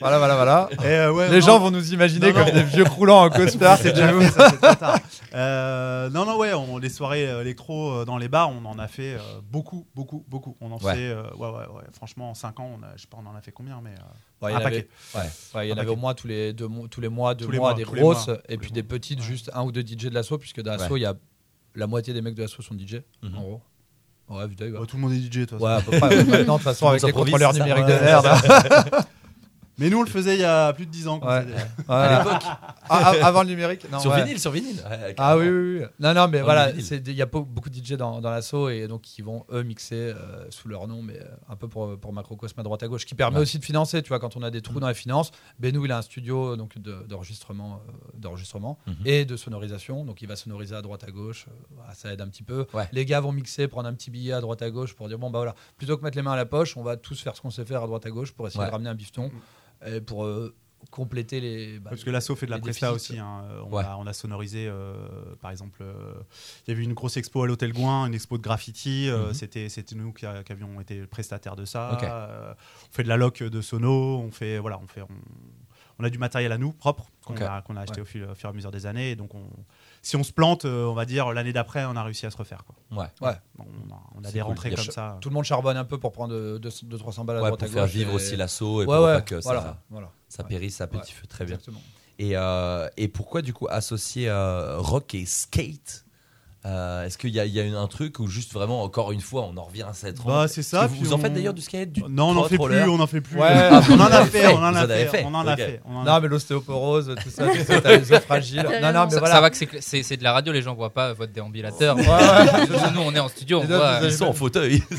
Voilà, voilà, voilà. Et, euh, ouais, Les non, gens vont nous imaginer Non, comme non. des vieux croulants en costard. c'est déjà fait, ça, c'est trop tard. Euh, non, non, ouais, on, les soirées électro euh, dans les bars, on en a fait euh, beaucoup, beaucoup, beaucoup. On en Ouais. fait, euh, ouais, ouais, ouais. Franchement, en 5 ans, on a, je sais pas, on en a fait combien, mais. euh, Ouais, il y un en avait, paquet. ouais. ouais, il y en avait au moins tous les deux, mois- tous les mois, deux Tous les mois, mois, des grosses, mois, et puis des petites, Ouais. juste un ou deux DJ de l'assaut, puisque dans l'assaut, Ouais. il y a la moitié des mecs de l'assaut sont DJ, Mhm. en gros. Ouais, vu ouais. Ouais, tout le monde est DJ, de toute façon. Ouais, à peu près. ouais. Maintenant, de toute façon, avec les contrôleurs numériques de merde. Mais nous, on le faisait il y a plus de 10 ans. Ouais. À l'époque, Ah, ah, avant le numérique non, sur ouais. vinyle, sur vinyle. Ouais, Ah oui, oui, oui. Non, non, mais voilà, il y a pas- beaucoup de DJ dans, dans l'assaut et donc qui vont eux mixer euh, sous leur nom, mais euh, un peu pour, pour Macrocosme à droite à gauche, qui permet Ouais. aussi de financer, tu vois, quand on a des trous dans les finances. Benou, il a un studio donc de- d'enregistrement euh, d'enregistrement Mhm. et de sonorisation, donc il va sonoriser à droite à gauche, voilà, ça aide un petit peu. Ouais. Les gars vont mixer, prendre un petit billet à droite à gauche pour dire bon bah voilà, plutôt que mettre les mains à la poche, on va tous faire ce qu'on sait faire à droite à gauche pour essayer Ouais. de ramener un bifton et pour euh, compléter les. bah, Parce que l'assaut fait de la presta déficits. aussi. hein. On, Ouais. a, on a sonorisé, euh, par exemple, euh, il y avait une grosse expo à l'Hôtel Gouin, une expo de graffiti. euh, Mhm. C'était c'était nous qui, avions été prestataires de ça. Euh, on fait de la loc de sono. On fait, voilà, on fait, on, on a du matériel à nous propre qu'on a, acheté au, fil, au fur et à mesure des années. Et donc, on, si on se plante, euh, on va dire l'année d'après, on a réussi à se refaire. Quoi. Ouais. Ouais. On a, on a C'est des cool. rentrées comme ça. Tout le monde charbonne un peu pour prendre 200-300 balles à Ouais, droite pour à faire vivre et- aussi l'assaut et pour pas que ça- voilà, ça périsse à petit feu. Très bien. Exactement. Et, euh, et pourquoi du coup associer euh, rock et skate Euh, Est-ce qu'il y a, il y a une- un truc où juste vraiment encore une fois on en revient à cette Bah, rampe c'est ça. que Vous, puis vous en on- faites d'ailleurs du skate du Non, on n'en trot fait plus, on n'en fait plus. Ouais. Ah, on en a Vous fait, on en a avez fait, fait. on en a Ok. fait. on en a Non, mais l'ostéoporose, tout ça, tout ça, t'as les os fragiles. Non, non, mais ça, voilà. ça va que c'est cla- c'est c'est de la radio, les gens voient pas votre déambulateur. Ouais, ouais. Nous, on est en studio, on Les autres, voit. vous avez- Ils sont en fauteuil.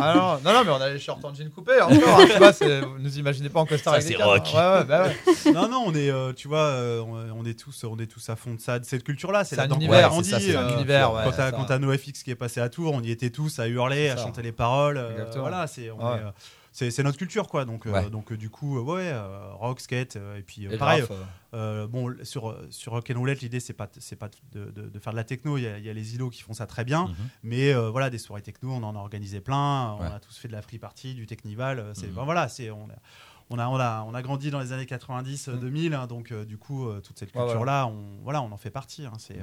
Ah non, non, non, mais on a les shorts en jean coupé encore. hein, tu vois, c'est- vous nous imaginez pas en costard Ça, avec des c'est cadres, rock. hein. Ouais, ouais, bah ouais. non, non, on est, euh, tu vois, euh, on, on est tous, on est tous à fond de ça, de cette culture-là. C'est C'est un univers, ça, c'est un euh, univers, ouais, quand t'as quand t'as NoFX qui est passé à Tours, on y était tous à hurler, à chanter les paroles. euh, voilà, c'est, euh, c'est, notre culture, quoi. Donc, euh, donc du coup, euh, ouais, euh, rock, skate, et puis Et pareil. bon, sur sur Rock and Roulette, l'idée c'est pas c'est pas de, de- de faire de la techno. Il y, a, il y a les îlots qui font ça très bien, Mhm. mais voilà, des soirées techno, on en a organisé plein. On Ouais. a tous fait de la free party, du technival. Mhm. ben voilà, c'est on a, on a on a on a grandi dans les années 90 euh, Mhm. 2000, hein, donc du coup toute cette Ouais, culture là, on voilà, on en fait partie. hein, c'est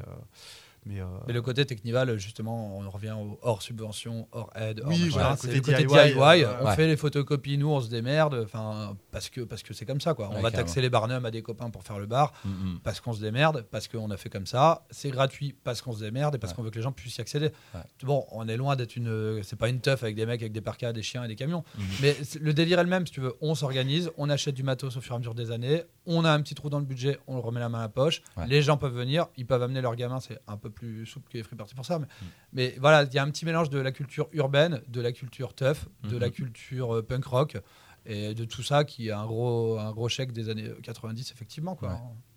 mais euh, Mais le côté Technival, justement, on revient au hors subvention, hors aide, hors Oui, voilà, côté le côté DIY, DIY. euh, on ouais. fait les photocopies, nous, on se démerde, enfin, parce que parce que c'est comme ça, quoi. On Ouais, va carrément. taxer les barnums à des copains pour faire le bar, Mhm. parce qu'on se démerde, parce qu'on a fait comme ça. C'est gratuit parce qu'on se démerde et parce Ouais. qu'on veut que les gens puissent y accéder. Ouais. Bon, on est loin d'être une. C'est pas une teuf avec des mecs avec des parkas, des chiens et des camions. Mhm. Mais le délire est le même, si tu veux. On s'organise, on achète du matos au fur et à mesure des années, on a un petit trou dans le budget, on le remet la main à la poche. Ouais. Les gens peuvent venir, ils peuvent amener leurs gamins, c'est un peu plus souple que les free parties pour ça. Mais, Mm. mais voilà, il y a un petit mélange de la culture urbaine, de la culture tough, de la culture euh, punk rock. Et de tout ça, qui est un gros, un gros chèque des années 90, effectivement. Quoi. Ouais.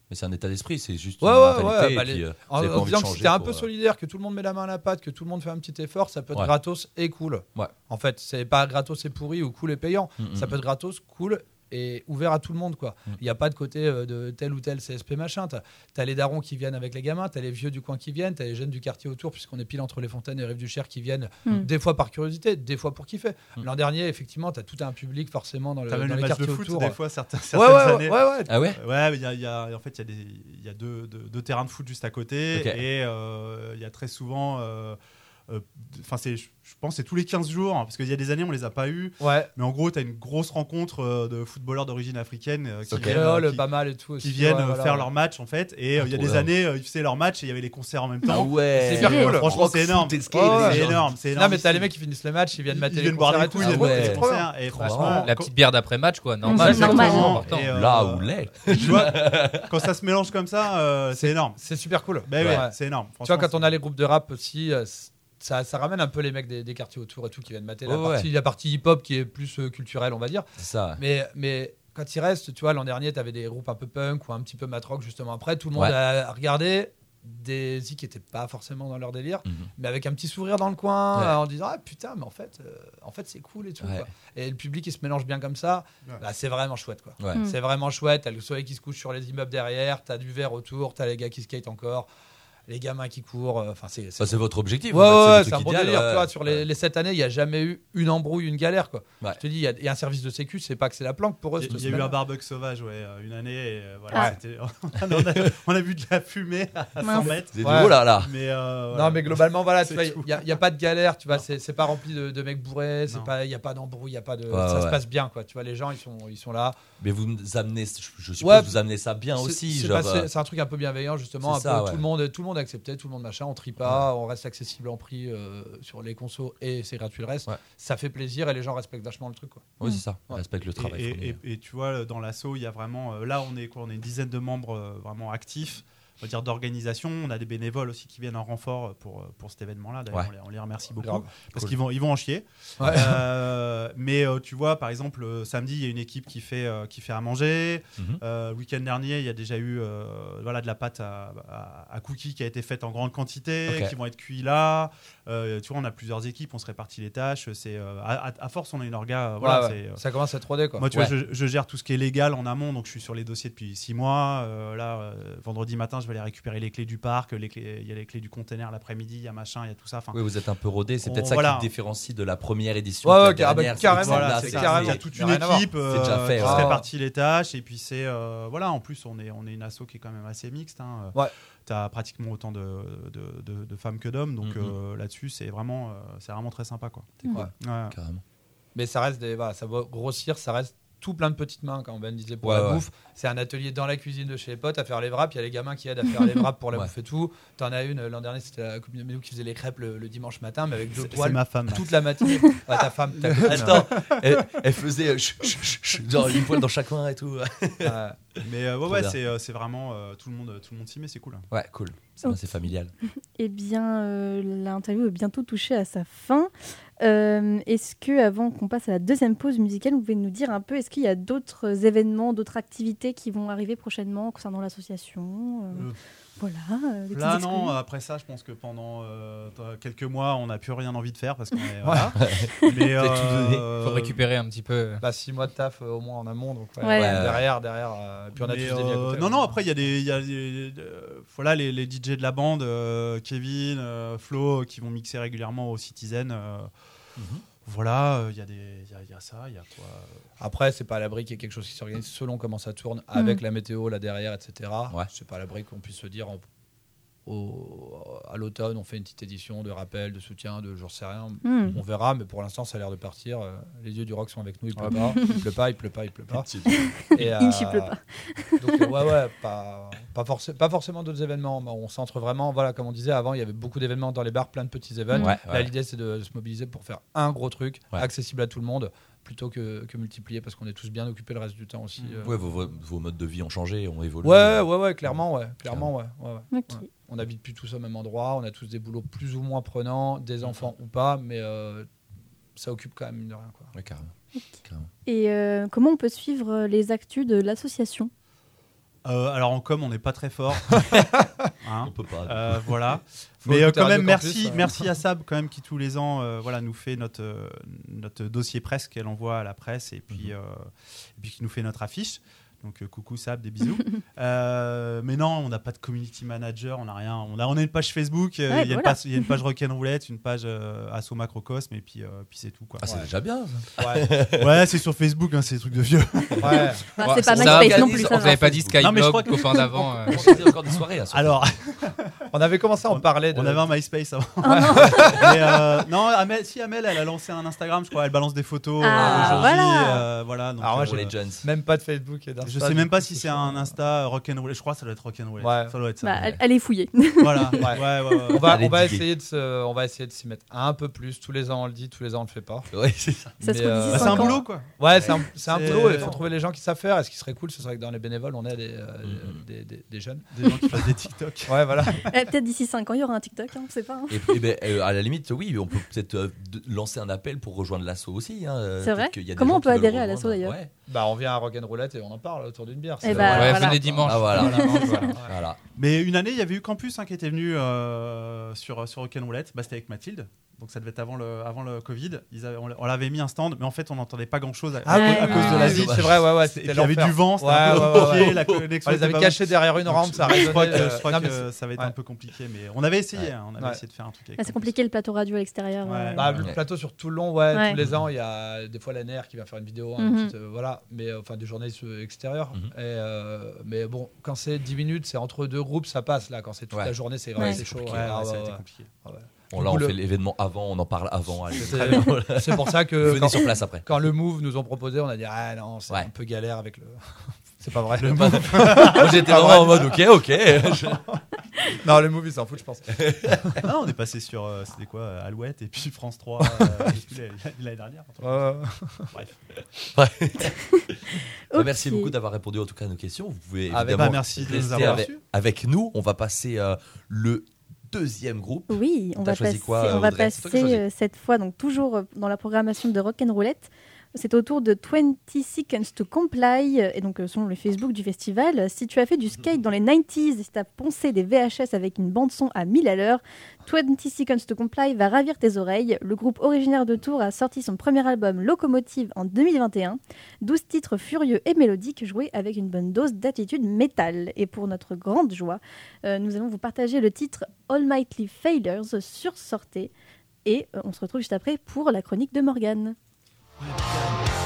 Mais c'est un état d'esprit, c'est juste Ouais, une ouais, ouais, bah, et puis, les- euh, En, en disant que t'es un peu euh, solidaire, que tout le monde met la main à la pâte, que tout le monde fait un petit effort, ça peut être gratos et cool. Ouais. En fait, c'est pas gratos et pourri ou cool et payant. Mm, mm, Ça peut être gratos, cool et ouvert à tout le monde. quoi. Il Mm. n'y a pas de côté euh, de tel ou tel CSP machin. T'as as les darons qui viennent avec les gamins, t'as les vieux du coin qui viennent, t'as les jeunes du quartier autour, puisqu'on est pile entre les fontaines et Rive du Cher qui viennent, Mm. des fois par curiosité, des fois pour kiffer. Mm. L'an dernier, effectivement, t'as tout un public forcément dans, le, même dans le les match de quartiers foot, autour. des fois, certains, Ouais, certaines ouais, années. ouais, ouais. Ah ouais? Ouais, mais il y a, il y a- en fait, il y a, des, il y a deux, deux- deux terrains de foot juste à côté. Et euh, il y a très souvent. euh, euh, Enfin, c'est, je pense, que c'est tous les 15 jours. hein, parce qu'il y a des années, on les a pas eu. Ouais. Mais en gros, tu as une grosse rencontre euh, de footballeurs d'origine africaine euh, qui Ok. viennent, euh, Créole, qui- pas mal et tout aussi. qui viennent ouais, euh, voilà, faire ouais. leur match en fait et euh, il y a des bien. années euh, ils faisaient leur match et il y avait les concerts en même Ah temps ouais C'est hyper cool. franchement c'est énorme c'est énorme c'est énorme Non, mais t'as les mecs qui finissent le match, ils viennent mater ils les viennent boire concerts des et tout, couilles Ah et franchement La petite bière d'après-match, quoi. Mm, Normal, euh, Là où l'est. tu vois quand ça se mélange comme ça euh, c'est énorme C'est super cool. ben c'est énorme Tu vois, quand on a les groupes de rap aussi, euh, ça, ça ramène un peu les mecs des, des quartiers autour et tout qui viennent mater la, Ouais, partie, la partie hip-hop qui est plus euh, culturelle, on va dire. Ça. Mais, mais quand il reste, tu vois, l'an dernier, tu avais des groupes un peu punk ou un petit peu matrock justement après. Tout le monde Ouais. a regardé des zik qui n'étaient pas forcément dans leur délire, Mhm. mais avec un petit sourire dans le coin, Ouais. en disant ah putain, mais en fait, euh, en fait c'est cool et tout. Ouais. quoi. Et le public il se mélange bien comme ça, Ouais. bah, c'est vraiment chouette quoi. Ouais. Mm. C'est vraiment chouette. T'as le soleil qui se couche sur les immeubles derrière, t'as du verre autour, t'as les gars qui skate encore, les gamins qui courent. euh, Enfin, c'est. c'est- Ça, c'est votre objectif. Ouais, en fait, ouais, le c'est un bon idéal, délire. ouais. tu vois, sur les, les sept années, il n'y a jamais eu une embrouille, une galère. Quoi. Ouais. Je te dis, il y, a- il y a un service de sécu, c'est pas que c'est la planque pour eux. il y a- y eu un barbecue sauvage ouais, euh, une année et euh, voilà, Ah. on, a, on a vu de la fumée à 100 Mince. mètres C'est du Ouais. là là. mais euh, Non, mais globalement, voilà, il n'y a, pas de galère, tu vois, c'est c'est pas rempli de, de mecs bourrés, c'est Non. pas- il n'y a pas d'embrouille, il y a pas de. Ouais, ça se passe bien, quoi. Tu vois, les gens, ils sont, ils sont là. Mais vous amenez, je suppose, vous amenez ça bien aussi. C'est un truc un peu bienveillant, justement. Tout, le monde, tout le monde accepté, tout le monde machin, on trie pas, on reste accessible en prix euh, sur les consos et c'est gratuit le reste. Ouais. Ça fait plaisir et les gens respectent vachement le truc, quoi. Oui, c'est ça. Ouais. Respecte le travail. Et, fourni. et- et tu vois, dans l'assaut, il y a vraiment. euh, là, on est quoi On est une dizaine de membres euh, vraiment actifs, on va dire d'organisation. On a des bénévoles aussi qui viennent en renfort pour, pour cet événement-là. D'ailleurs, Ouais. on, les, on les remercie beaucoup parce qu'ils vont, ils vont en chier. Ouais. Euh, mais euh, tu vois, par exemple, euh, samedi, il y a une équipe qui fait, qui fait à manger. Euh, le week-end dernier, il y a déjà eu voilà, de la pâte à, à- à cookies qui a été faite en grande quantité, qui vont être cuits là. Euh, tu vois, on a plusieurs équipes, on se répartit les tâches. C'est euh, à, force, on a une orga. euh, voilà, Ouais, ouais. c'est, euh, Ça commence à être 3D, quoi. moi, tu Ouais. vois, je, je gère tout ce qui est légal en amont, donc je suis sur les dossiers depuis six mois. Euh, là, euh, vendredi matin, je vais aller récupérer les clés du parc. Les clés, il y a les clés du conteneur l'après-midi, il y a machin, il y a tout ça. Enfin, Oui, vous êtes un peu rodé. C'est On- peut-être ça voilà. qui te différencie de la première édition. Ouais, de la ouais, car- bah, dernière. carrément. Voilà. Il y a toute une équipe déjà euh, fait, ouais. se répartit les tâches. Et puis, c'est. voilà, en plus, on est, on est une asso qui est quand même assez mixte. Hein. Ouais. Tu as pratiquement autant de, de, de- de femmes que d'hommes. Donc Mhm. euh, là-dessus, c'est vraiment, euh, c'est vraiment très sympa. Quoi. C'est cool. Ouais. Ouais. Carrément. Mais ça reste des, voilà, ça va grossir, ça reste tout plein de petites mains, quand Ben disait pour Ouais, la ouais. bouffe. C'est un atelier dans la cuisine de chez les potes à faire les wraps. Il y a les gamins qui aident à faire les wraps pour la Ouais. bouffe et tout. T'en as une, l'an dernier, c'était la copine de qui faisait les crêpes le, le dimanche matin, mais avec deux poils ma femme. toute la matinée. Ouais, ta femme, ta copine. Attends, elle, elle faisait euh, genre une poêle dans chaque coin et tout. Mais euh, ouais, c'est euh, c'est vraiment euh, tout le monde, tout le monde s'y met, c'est cool. Ouais, cool. C'est familial. Eh bien, euh, l'interview est bientôt touchée à sa fin. Euh, est-ce que, avant qu'on passe à la deuxième pause musicale, vous pouvez nous dire un peu, est-ce qu'il y a d'autres événements, d'autres activités qui vont arriver prochainement concernant l'association euh, Euh, Voilà. euh, Là, non, exclus. après ça, je pense que pendant euh, quelques mois, on n'a plus rien envie de faire parce qu'on est. voilà. Mais, T'as tout donné. euh, Faut récupérer un petit peu. Bah, six mois de taf euh, au moins en amont. Donc, ouais, Ouais. ouais, derrière, derrière. euh, puis on a mais, tous des vies à euh, côté, non, ouais. non, après, il y a des. il Y a des euh, voilà, les, les DJ de la bande, euh, Kevin, euh, Flo, qui vont mixer régulièrement au Citizen. euh, Mhm. Voilà, euh, il y, a des- il y, a- y a ça, il y a quoi euh, Après, c'est pas à l'abri qu'il y ait quelque chose qui s'organise selon comment ça tourne, avec Mm. la météo là derrière, etc. Ouais. C'est pas à l'abri qu'on puisse se dire en- au- à l'automne, on fait une petite édition de rappel, de soutien, de j'en sais rien. Hmm. On verra, mais pour l'instant, ça a l'air de partir. Euh, Les dieux du rock sont avec nous, il pleut pas, il pleut pas, il pleut pas, il pleut pas. Et, Il ne pleut pas. Donc, euh, ouais, ouais, pas, pas, forcé- pas forcément d'autres événements. mais On centre vraiment, voilà, comme on disait avant, il y avait beaucoup d'événements dans les bars, plein de petits événements. Ouais, Là, ouais. l'idée, c'est de se mobiliser pour faire un gros truc, Ouais. accessible à tout le monde, plutôt que, que multiplier, parce qu'on est tous bien occupés le reste du temps aussi. euh. Ouais, vos, vos- vos modes de vie ont changé, ont évolué. Ouais, ouais, ouais, clairement, ouais, clairement, ouais, ouais, ouais. Ok. On habite plus tous au même endroit, on a tous des boulots plus ou moins prenants, des enfants ou pas, mais euh, ça occupe quand même mine de rien, quoi. Ouais, carrément. Et euh, comment on peut suivre euh, les actus de l'association? Euh, alors en com, on n'est pas très fort. Hein On peut pas. Euh, voilà. Faut Mais euh, quand même, merci, merci à Sab quand même qui tous les ans, euh, voilà, nous fait notre euh, notre dossier presse qu'elle envoie à la presse et Mhm. puis euh, et puis qui nous fait notre affiche. Donc euh, coucou Sab, des bisous. Euh, mais non, on n'a pas de community manager, on n'a rien. On a on a une page Facebook, euh, il Ouais, y, a une voilà. y a une page Rock'n'Roulette, une page euh, Asso Macrocosme et puis euh, puis c'est tout quoi. Ah, c'est Ouais. déjà bien. ça. Ouais. Ouais, c'est sur Facebook, hein, c'est des trucs de vieux. ouais. Ouais, C'est pas MySpace non plus. On ça vous va. avait pas dit Non, mais je crois Skyblock que- copain d'avant. euh. On encore des soirées. à ce Alors, On avait commencé à en parler. De... on avait un MySpace avant. Oh non. Mais, non, Amel, si Amel, elle a lancé un Instagram, je crois, elle balance des photos. Ah, voilà. Voilà. donc, Alors moi, jeunes. Même pas de Facebook et d'Insta. Je sais même pas si c'est un Insta rock'n'roll. Je crois que ça doit être rock'n'roll. Ouais. Ça doit être ça. Bah, est fouillée. Voilà. Ouais. ouais, ouais, ouais, On va, Allez, on va diguer. essayer de se, on va essayer de s'y mettre un peu plus. Tous les ans on le dit, tous les ans on le fait pas. Ouais, c'est ça. Ça se Mais, trouve euh, Bah, c'est un boulot, quoi. Ouais, c'est un, un boulot. Il faut trouver les gens qui savent faire. Et ce qui serait cool, ce serait que dans les bénévoles, on ait des, euh, Mhm. des, des- des jeunes. Des gens qui fassent des TikTok. Ouais, voilà. Eh, Peut-être d'ici 5 ans, il y aura un TikTok, hein, on sait pas. hein. Et, puis, ben, euh, à la limite, oui, on peut peut-être euh, lancer un appel pour rejoindre l'assaut aussi. hein, euh, C'est vrai qu'il y a des Comment on peut adhérer à l'asso, d'ailleurs Ouais. Bah, on vient à Rock'n'Roulette et on en parle autour d'une bière. Eh bah, Ouais, voilà. venez dimanche. Ah voilà. Voilà. Voilà. Mais une année, il y avait eu Campus hein, qui était venu euh, sur, sur Rock'n'Roulette. Bah, c'était avec Mathilde. Donc ça devait être avant le, avant le Covid. Ils avaient- on on l'avait mis un stand, mais en fait, on n'entendait pas grand chose à, Ah à oui, cause- à oui, cause oui, de la vie. C'est vrai, ouais, ouais. Et C'était puis, il y avait du vent, c'était Ouais, un peu ouais, ouais, compliqué, ouais. la connexion On les avait cachés derrière une rampe, ça. Je crois que, euh, je crois non, que mais ça va être ouais. un peu compliqué, mais on avait essayé. Ouais. hein, on avait Ouais. essayé de faire un truc Ah, c'est compliqué le plateau radio à l'extérieur. Ouais. euh. Bah, Ouais. le plateau sur tout le long, ouais, Ouais. tous les ans, il y a des fois la NER qui va faire une vidéo, hein, une Mhm. petite, euh, voilà, mais euh, enfin des journalistes extérieurs. Mhm. Et, euh, mais bon, quand c'est 10 minutes, c'est entre deux groupes, ça passe là. Quand c'est toute la journée, c'est chaud. Ah, ça a été compliqué. Bon, là, on le- fait l'événement avant, on en parle avant. voilà. C'est pour ça que Venez quand, sur place après. quand le Move nous ont proposé, on a dit ah non, c'est Ouais. un peu galère avec le. c'est pas vrai. Moi, j'étais vraiment en mode ok, ok. Je- non, le Move, il s'en fout, je pense. Ah, on est passé sur euh, c'était quoi euh, Alouette et puis France 3 euh, l'année dernière. Ouais. Bref. Bah, Merci beaucoup d'avoir répondu en tout cas à nos questions. Vous pouvez Avec- évidemment Bah, merci de nous avoir avec, reçus. avec nous. On va passer euh, le deuxième groupe. Oui, on va passer, quoi, on va euh, cette fois, donc toujours euh, dans la programmation de Rock'n'Roulette. C'est au tour de 20 Seconds to Comply, et donc euh, selon le Facebook du festival. Si tu as fait du skate dans les 90s et si tu as poncé des VHS avec une bande-son à 1000 à l'heure, 20 Seconds to Comply va ravir tes oreilles. Le groupe originaire de Tours a sorti son premier album Locomotive en 2021. 12 titres furieux et mélodiques joués avec une bonne dose d'attitude métal. Et pour notre grande joie, euh, nous allons vous partager le titre Almighty Failures sur Sortez. Et euh, on se retrouve juste après pour la chronique de Morgane. Well done.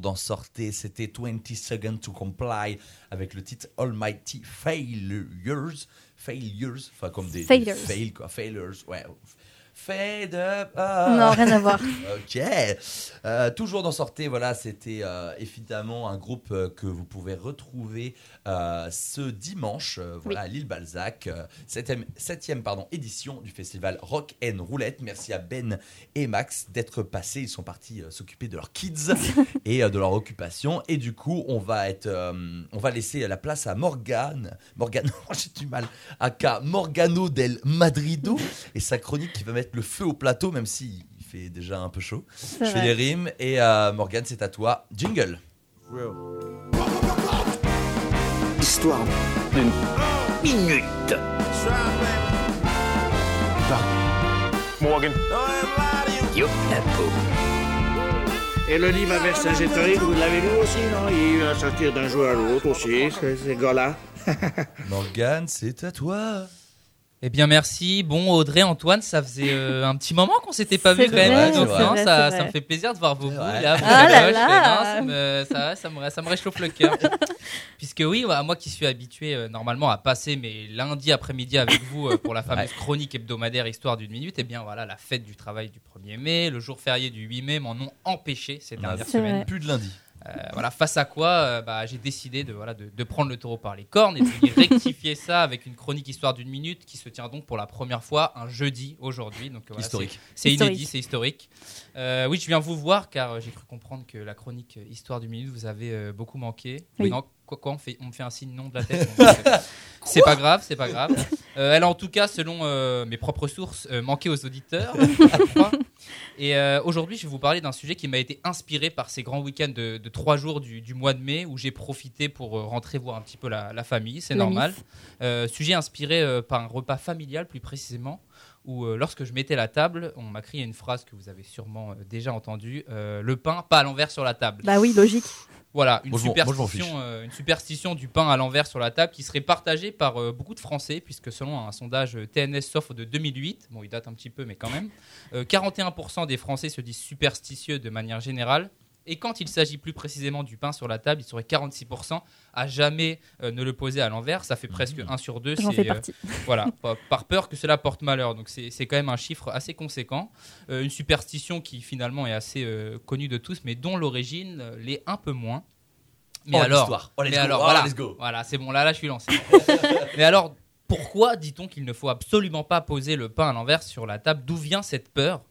Dans Sortez. C'était 20 Seconds to Comply avec le titre Almighty Failures. Failures, enfin comme des, des Failures. quoi. Failures, ouais. Fade up. ah. Non, rien à voir. Ok. Euh, toujours dans Sortez, voilà, c'était euh, évidemment un groupe euh, que vous pouvez retrouver euh, ce dimanche, euh, voilà, à l'île Balzac, euh, septième, septième, pardon, édition du festival Rock and Roulette. Merci à Ben et Max d'être passés. Ils sont partis euh, s'occuper de leurs kids et euh, de leur occupation. Et du coup, on va être, euh, on va laisser la place à Morgane, Morgano, j'ai du mal, aka Morgano del Madrido et sa chronique qui va mettre le feu au plateau, même s'il fait déjà un peu chaud. Je fais les rimes et euh, Morgane, c'est à toi. Jingle. Histoire d'une minute. Morgan. Youp, la peau. Et le livre à Vercingétorix, vous l'avez lu aussi, non? Il va sortir d'un jour à l'autre aussi, ce gars-là. Morgane, c'est à toi. Eh bien, merci. Bon, Audrey, Antoine, ça faisait euh, un petit moment qu'on s'était pas vu quand même. donc, hein, vrai, ça, me fait plaisir de voir vos là. vos Ah là là. non, ça, me, ça, ça me, ça me réchauffe le cœur. Puisque oui, voilà, moi qui suis habitué euh, normalement à passer mes lundis après-midi avec vous euh, pour la fameuse chronique hebdomadaire Histoire d'une minute, eh bien voilà, la fête du travail du 1er mai, le jour férié du 8 mai m'en ont empêché ces dernières C'est semaines. vrai. Plus de lundi. Euh, voilà, face à quoi euh, bah, j'ai décidé de, voilà, de, de prendre le taureau par les cornes et de venir rectifier ça avec une chronique histoire d'une minute qui se tient donc pour la première fois un jeudi aujourd'hui. Donc, voilà, Historique. C'est c'est Historique. inédit, c'est historique. Euh, oui, je viens vous voir car euh, j'ai cru comprendre que la chronique euh, histoire d'une minute vous avait euh, beaucoup manqué. Oui. Non, quoi, quoi, on, fait, on me fait un signe non de la tête. c'est pas grave, c'est pas grave. Euh, elle a en tout cas, selon mes propres sources, manqué aux auditeurs. Et aujourd'hui, je vais vous parler d'un sujet qui m'a été inspiré par ces grands week-ends de, de trois jours du, du mois de mai où j'ai profité pour rentrer voir un petit peu la, la famille, c'est normal. Sujet inspiré par un repas familial plus précisément où euh, lorsque je mettais la table, on m'a crié une phrase que vous avez sûrement euh, déjà entendue euh, le pain pas à l'envers sur la table. Bah oui, logique. Voilà, une Moi, moi, superstition, euh, une superstition du pain à l'envers sur la table qui serait partagée par euh, beaucoup de Français, puisque selon un sondage TNS Soft de 2008, bon, il date un petit peu, mais quand même, euh, 41% des Français se disent superstitieux de manière générale. Et quand il s'agit plus précisément du pain sur la table, il serait 46% à jamais euh, ne le poser à l'envers. Ça fait presque 1 sur 2. J'en fais euh, partie. voilà, par, par peur que cela porte malheur. Donc c'est c'est quand même un chiffre assez conséquent. Euh, une superstition qui finalement est assez euh, connue de tous, mais dont l'origine euh, l'est un peu moins. Mais Oh, alors. Oh, let's mais go. alors Oh, voilà, voilà, c'est bon, là, là, je suis lancé. mais alors, pourquoi dit-on qu'il ne faut absolument pas poser le pain à l'envers sur la table? D'où vient cette peur?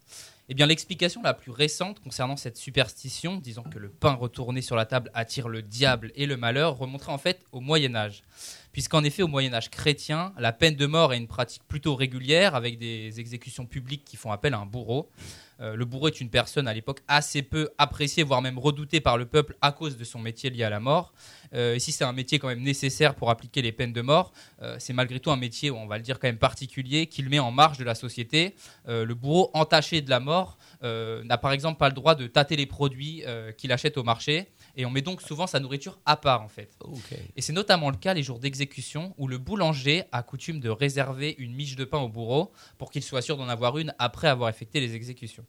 Eh bien, l'explication la plus récente concernant cette superstition, disant que le pain retourné sur la table attire le diable et le malheur, remonterait en fait au Moyen Âge. Puisqu'en effet, au Moyen Âge chrétien, la peine de mort est une pratique plutôt régulière, avec des exécutions publiques qui font appel à un bourreau. Euh, le bourreau est une personne à l'époque assez peu appréciée, voire même redoutée par le peuple à cause de son métier lié à la mort. Euh, si c'est un métier quand même nécessaire pour appliquer les peines de mort, euh, c'est malgré tout un métier, on va le dire quand même particulier, qui le met en marge de la société. Le bourreau entaché de la mort n'a par exemple pas le droit de tâter les produits qu'il achète au marché, et on met donc souvent sa nourriture à part en fait. Et c'est notamment le cas les jours d'exécution où le boulanger a coutume de réserver une miche de pain au bourreau pour qu'il soit sûr d'en avoir une après avoir effectué les exécutions.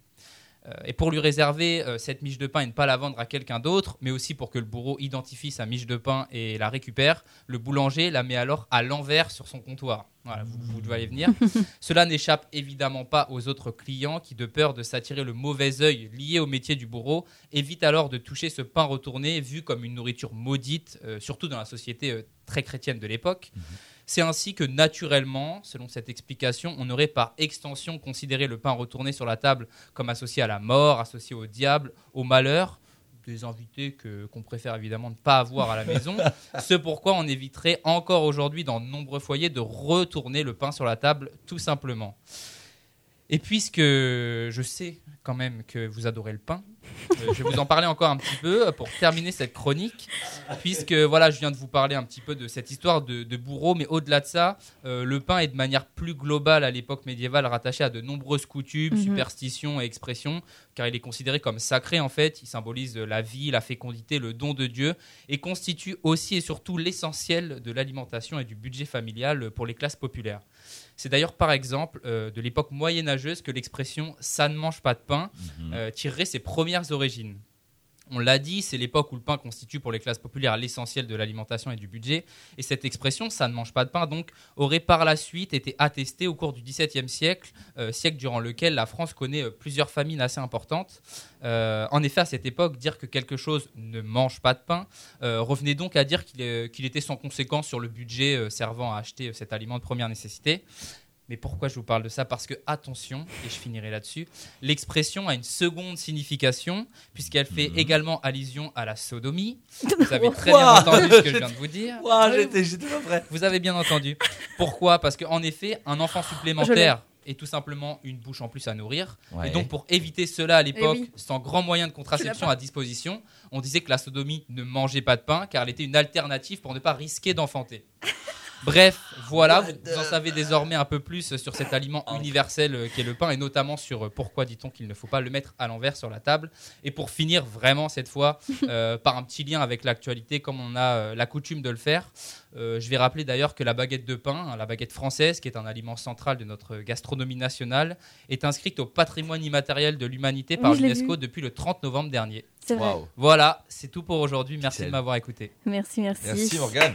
Euh, et pour lui réserver euh, cette miche de pain et ne pas la vendre à quelqu'un d'autre, mais aussi pour que le bourreau identifie sa miche de pain et la récupère, le boulanger la met alors à l'envers sur son comptoir. Voilà, vous, vous devez aller venir. Cela n'échappe évidemment pas aux autres clients qui, de peur de s'attirer le mauvais œil lié au métier du bourreau, évitent alors de toucher ce pain retourné vu comme une nourriture maudite, euh, surtout dans la société euh, très chrétienne de l'époque. C'est ainsi que naturellement, selon cette explication, on aurait par extension considéré le pain retourné sur la table comme associé à la mort, associé au diable, au malheur, des invités que qu'on préfère évidemment ne pas avoir à la maison. Ce pourquoi on éviterait encore aujourd'hui dans de nombreux foyers de retourner le pain sur la table tout simplement. Et puisque je sais quand même que vous adorez le pain, euh, je vais vous en parler encore un petit peu pour terminer cette chronique. Puisque voilà, je viens de vous parler un petit peu de cette histoire de, de bourreau, mais au-delà de ça, euh, le pain est de manière plus globale à l'époque médiévale rattaché à de nombreuses coutumes, Mhm. superstitions et expressions, car il est considéré comme sacré en fait. Il symbolise la vie, la fécondité, le don de Dieu, et constitue aussi et surtout l'essentiel de l'alimentation et du budget familial pour les classes populaires. C'est d'ailleurs par exemple euh, de l'époque moyenâgeuse que l'expression ça ne mange pas de pain Mhm. euh, tirerait ses premières origines. On l'a dit, c'est l'époque où le pain constitue pour les classes populaires l'essentiel de l'alimentation et du budget. Et cette expression, ça ne mange pas de pain, donc, aurait par la suite été attestée au cours du XVIIe siècle, euh, siècle durant lequel la France connaît euh, plusieurs famines assez importantes. Euh, en effet, à cette époque, dire que quelque chose ne mange pas de pain revenait donc à dire qu'il était sans conséquence sur le budget servant à acheter cet aliment de première nécessité. Mais pourquoi je vous parle de ça? Parce que, attention, et je finirai là-dessus, l'expression a une seconde signification, puisqu'elle fait également allusion à la sodomie. Vous avez très bien entendu ce que je viens de vous dire. Ouah, j'étais j'étais pas prêt. Vous avez bien entendu. Pourquoi? Parce qu'en effet, un enfant supplémentaire est tout simplement une bouche en plus à nourrir. Ouais. Et donc, pour éviter cela à l'époque, Eh oui. sans grand moyen de contraception à disposition, on disait que la sodomie ne mangeait pas de pain car elle était une alternative pour ne pas risquer d'enfanter. Bref, voilà, vous, vous en savez désormais un peu plus sur cet aliment universel euh, qu'est le pain et notamment sur euh, pourquoi dit-on qu'il ne faut pas le mettre à l'envers sur la table. Et pour finir vraiment cette fois euh, par un petit lien avec l'actualité comme on a euh, la coutume de le faire, euh, je vais rappeler d'ailleurs que la baguette de pain, hein, la baguette française, qui est un aliment central de notre gastronomie nationale, est inscrite au patrimoine immatériel de l'humanité par Oui, l'UNESCO depuis le 30 novembre dernier. C'est vrai. Waouh. Voilà, c'est tout pour aujourd'hui. Merci de m'avoir écouté. Merci, merci. Merci Morgane.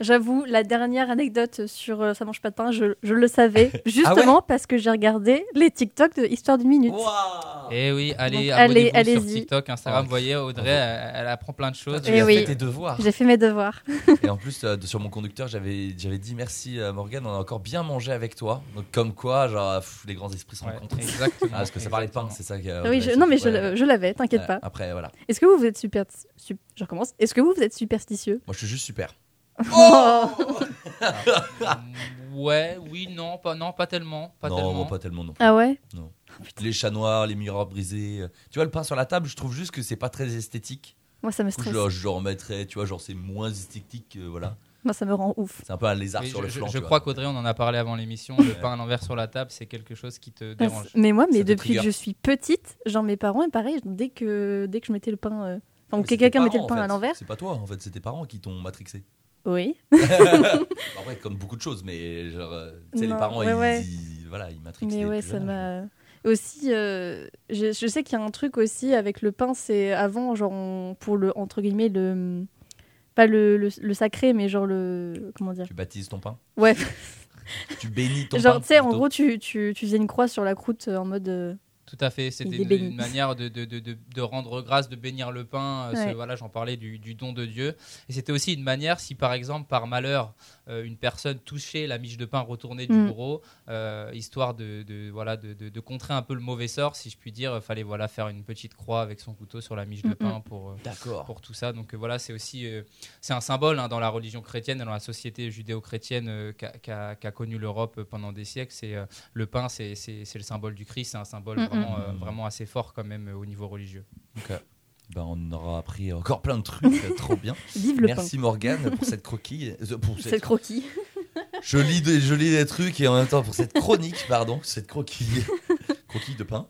J'avoue, la dernière anecdote sur euh, Ça mange pas de pain, je, je le savais, Ah justement parce que j'ai regardé les TikTok de Histoire d'une minute. Et oui, allez, Donc, abonnez-vous allez, sur. TikTok, Instagram. Ouais. Vous voyez, Audrey, elle, elle apprend plein de choses. Eh as oui. fait tes devoirs. J'ai fait mes devoirs. Et en plus, euh, sur mon conducteur, j'avais j'avais dit merci à Morgane, on a encore bien mangé avec toi. Donc, comme quoi, genre, pff, les grands esprits se Ouais, rencontrent. exactement. Ah, parce que ça parlait de pain, c'est ça qui a- oui, je- non, mais ouais. je, je l'avais, t'inquiète Ouais, pas. Après, voilà. Est-ce que vous, vous êtes super. sup- je recommence. Est-ce que vous, vous êtes superstitieux? Moi, je suis juste super. Oh Ouais, oui, non, pas, non, pas tellement. Pas non, tellement. moi, pas tellement non. Ah ouais Les chats noirs, les miroirs brisés. euh, Tu vois, le pain sur la table, je trouve juste que c'est pas très esthétique. Moi, ça me stresse. je, le- je remettrais, tu vois, genre c'est moins esthétique, euh, voilà. Moi, ça me rend ouf. C'est un peu un lézard Oui, sur je, le flanc. je crois qu'Audrey, on en a parlé avant l'émission. Le pain à l'envers sur la table, c'est quelque chose qui te dérange. Mais moi, mais Ça depuis que je suis petite, genre mes parents, et pareil, dès que, dès que je mettais le pain. euh, Enfin, que quelqu'un mettait le pain en à l'envers. C'est pas toi, en fait, c'est tes parents qui t'ont matrixé. Oui. Après, comme beaucoup de choses, mais genre, euh, tu sais, les parents, ouais, ils, ouais. ils- voilà, ils matrixent. Mais ouais, ça m'a. Aussi, euh, je, je sais qu'il y a un truc aussi avec le pain, c'est avant, genre, on- pour le, entre guillemets, le. Pas le, le, le sacré, mais genre le. Comment dire Tu baptises ton pain Ouais. Tu bénis ton pain Genre, tu sais, en gros, tu, tu, tu faisais une croix sur la croûte euh, en mode. euh, Tout à fait, c'était une, manière de, de, de, de- rendre grâce, de bénir le pain. euh, ce- voilà, j'en parlais du, du don de Dieu. Et c'était aussi une manière, si par exemple, par malheur, une personne touchait la miche de pain retournée du Mm. bourreau, euh, histoire de, de- voilà, de, de- de contrer un peu le mauvais sort, si je puis dire, il fallait voilà, faire une petite croix avec son couteau sur la miche de Mm, pain pour, euh, pour tout ça. Donc euh, voilà, c'est aussi euh, c'est un symbole hein, dans la religion chrétienne, et dans la société judéo-chrétienne euh, qu'a qu'a- qu'a connue l'Europe euh, pendant des siècles. C'est euh, le pain, c'est le symbole du Christ, c'est un symbole Mm, vraiment, mm. euh, vraiment assez fort quand même euh, au niveau religieux. Ben, on aura appris encore plein de trucs, euh, trop bien. Vive le Merci Morgane pour cette croquille. euh, Pour pain. cette- croquis. Je lis, des, je lis des trucs et en même temps pour cette chronique, pardon, cette croquille, croquille de pain.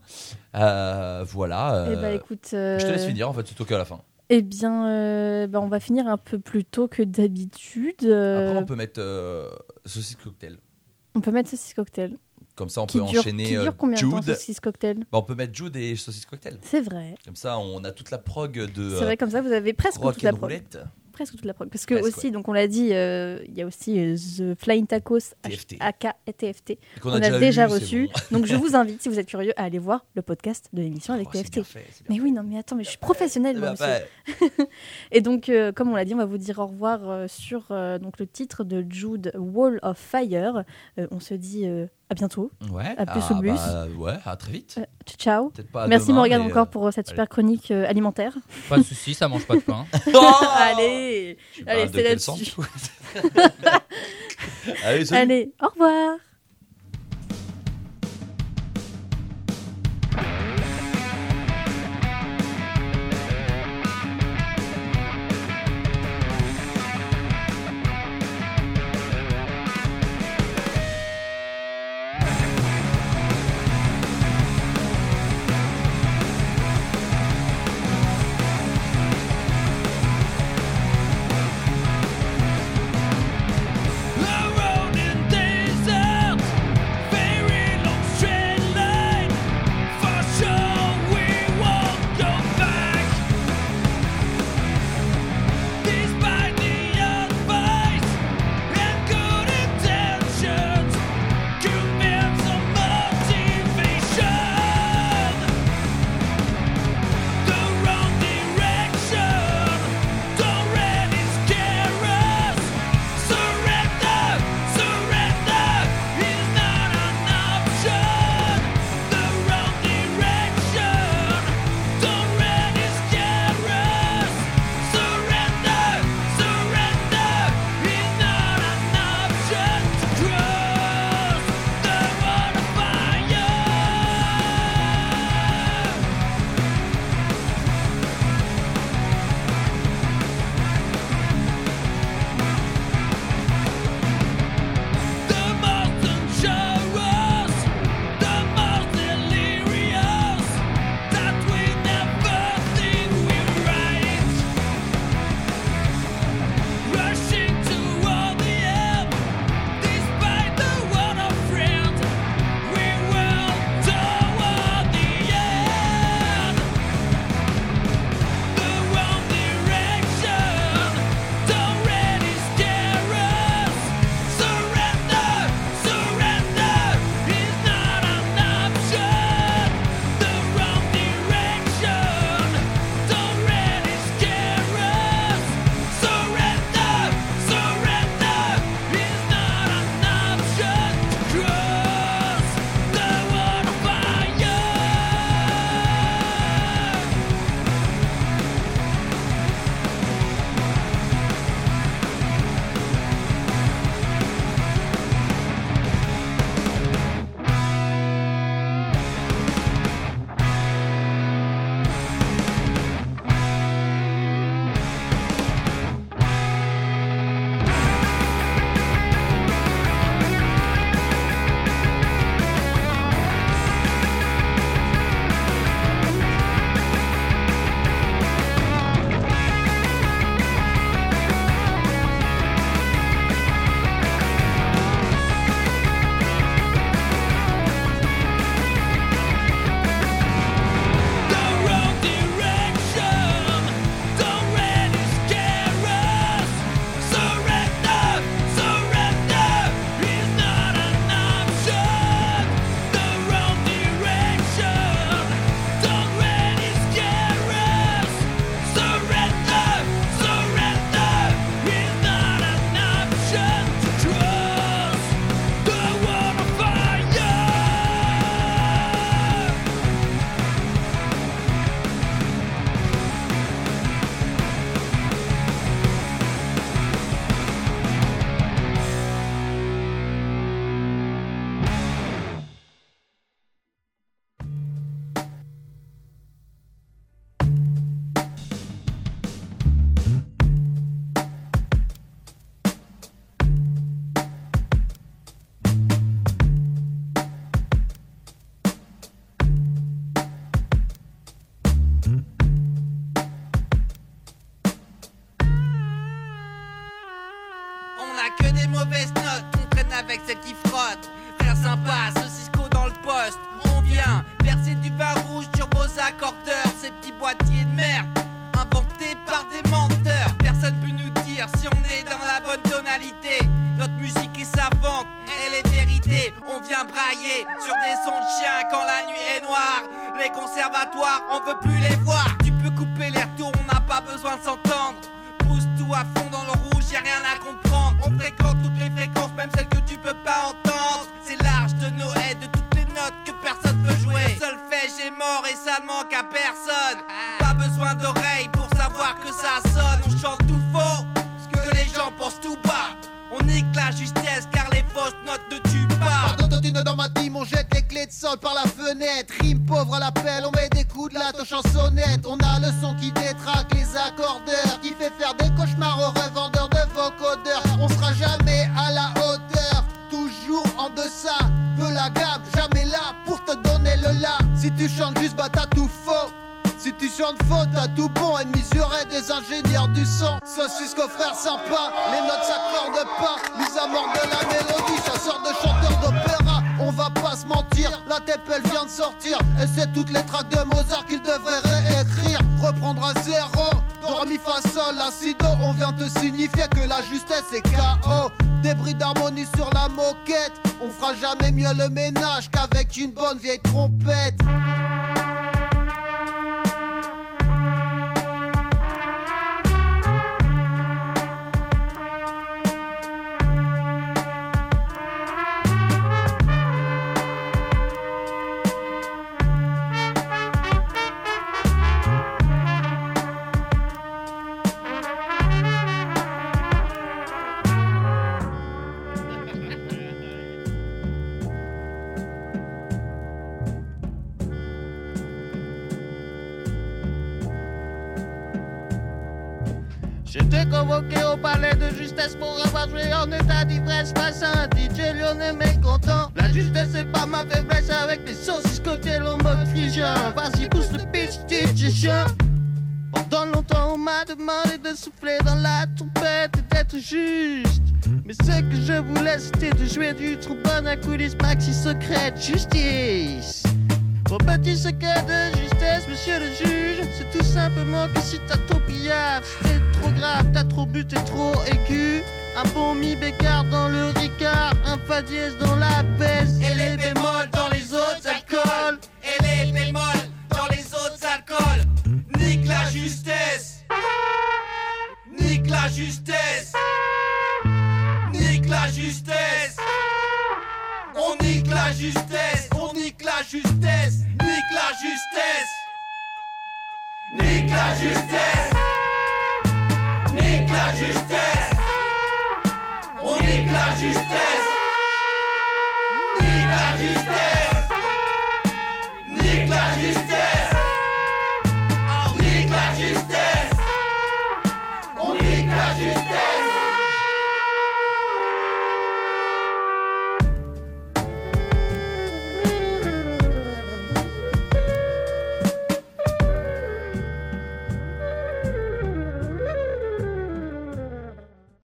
Euh, voilà. Eh bah écoute. Je te laisse finir en fait, c'est toi à la fin. Eh bien, bah, on va finir un peu plus tôt que d'habitude. Après, on peut mettre saucisse cocktail. on peut mettre saucisse cocktail. Comme ça, on Qui peut dure, enchaîner qui euh, dure combien de temps, Jude. saucisse cocktail Bah, on peut mettre Jude et saucisse cocktail. C'est vrai. Comme ça, on a toute la prog de C'est vrai, comme ça, vous avez presque toute la prog. roulette. Presque toute la prog. Parce que Presque, aussi, donc on l'a dit, euh, il y a aussi euh, The Flying Tacos TFT. AK et TFT. qu'on On a déjà, c'est reçu. bon. Donc je vous invite, si vous êtes curieux, à aller voir le podcast de l'émission avec Oh, TFT. fait, Mais oui, non, mais attends, mais je suis professionnelle, moi, Bah, monsieur. bah, Et donc, euh, comme on l'a dit, on va vous dire au revoir euh, sur euh, donc le titre de Jude, Wall of Fire. Euh, on se dit euh, à bientôt. Ouais, À plus ah, au bus. bah, ouais, à très vite. Euh, ciao. Pas Merci demain, Morgane encore euh, pour euh, cette allez. super chronique euh, alimentaire. Pas de souci, ça mange pas de pain. Allez, tu allez, de c'est là-dessus. Allez. Allez, au revoir. Avec celle qui frotte. Faire sympa, ce Cisco dans le poste. On vient verser du vin rouge sur vos accordeurs. Ces petits boîtiers de merde inventés par des menteurs. Personne peut nous dire si on est dans la bonne tonalité. Notre musique est savante, elle est vérité. On vient brailler sur des sons de chiens quand la nuit est noire. Les conservatoires, on veut plus les voir. On met des coups de latte aux chansonnettes. On a le son qui détraque les accordeurs, qui fait faire des cauchemars aux revendeurs de vocodeurs. On sera jamais à la hauteur, toujours en deçà de la gamme. Jamais là pour te donner le là. Si tu chantes juste, bah t'as tout faux. Si tu chantes faux, t'as tout bon. Ennemis j'aurais des ingénieurs du son. Saucisse frère sympa, les notes s'accordent pas. Mise à mort de la mélodie, elle vient de sortir. Et c'est toutes les tracks de Mozart qu'il devrait réécrire. Reprendre à zéro, do, mi, fa, sol, la, si, do. On vient te signifier que la justesse est KO. Débris d'harmonie sur la moquette. On fera jamais mieux le ménage qu'avec une bonne vieille trompette. De justesse pour avoir joué en état d'ivresse face à un DJ lyonnais mécontent. La justesse c'est pas ma faiblesse avec les saucisses cocktails en mode frigien. Vas-y, pousse le pitch, DJ chien. Pendant longtemps, on m'a demandé de souffler dans la trompette et d'être juste. Mais ce que je voulais, c'était de jouer du trombone à coulisses maxi secrète justice. Mon petit secret de justesse, monsieur le juge, c'est tout simplement que si t'as trop pillard, c'est trop grave, t'as trop bu, t'es trop aigu. Un bon mi bécard dans le ricard, un fa dièse dans la baisse, Et les bémols dans les autres alcools. Et les bémols dans les autres alcools. Nique la justesse. Nique la justesse. Nique la justesse. On nique la justesse. On nique la justesse. Nique la justesse. Nique la justesse. La justesse. On nique la justesse.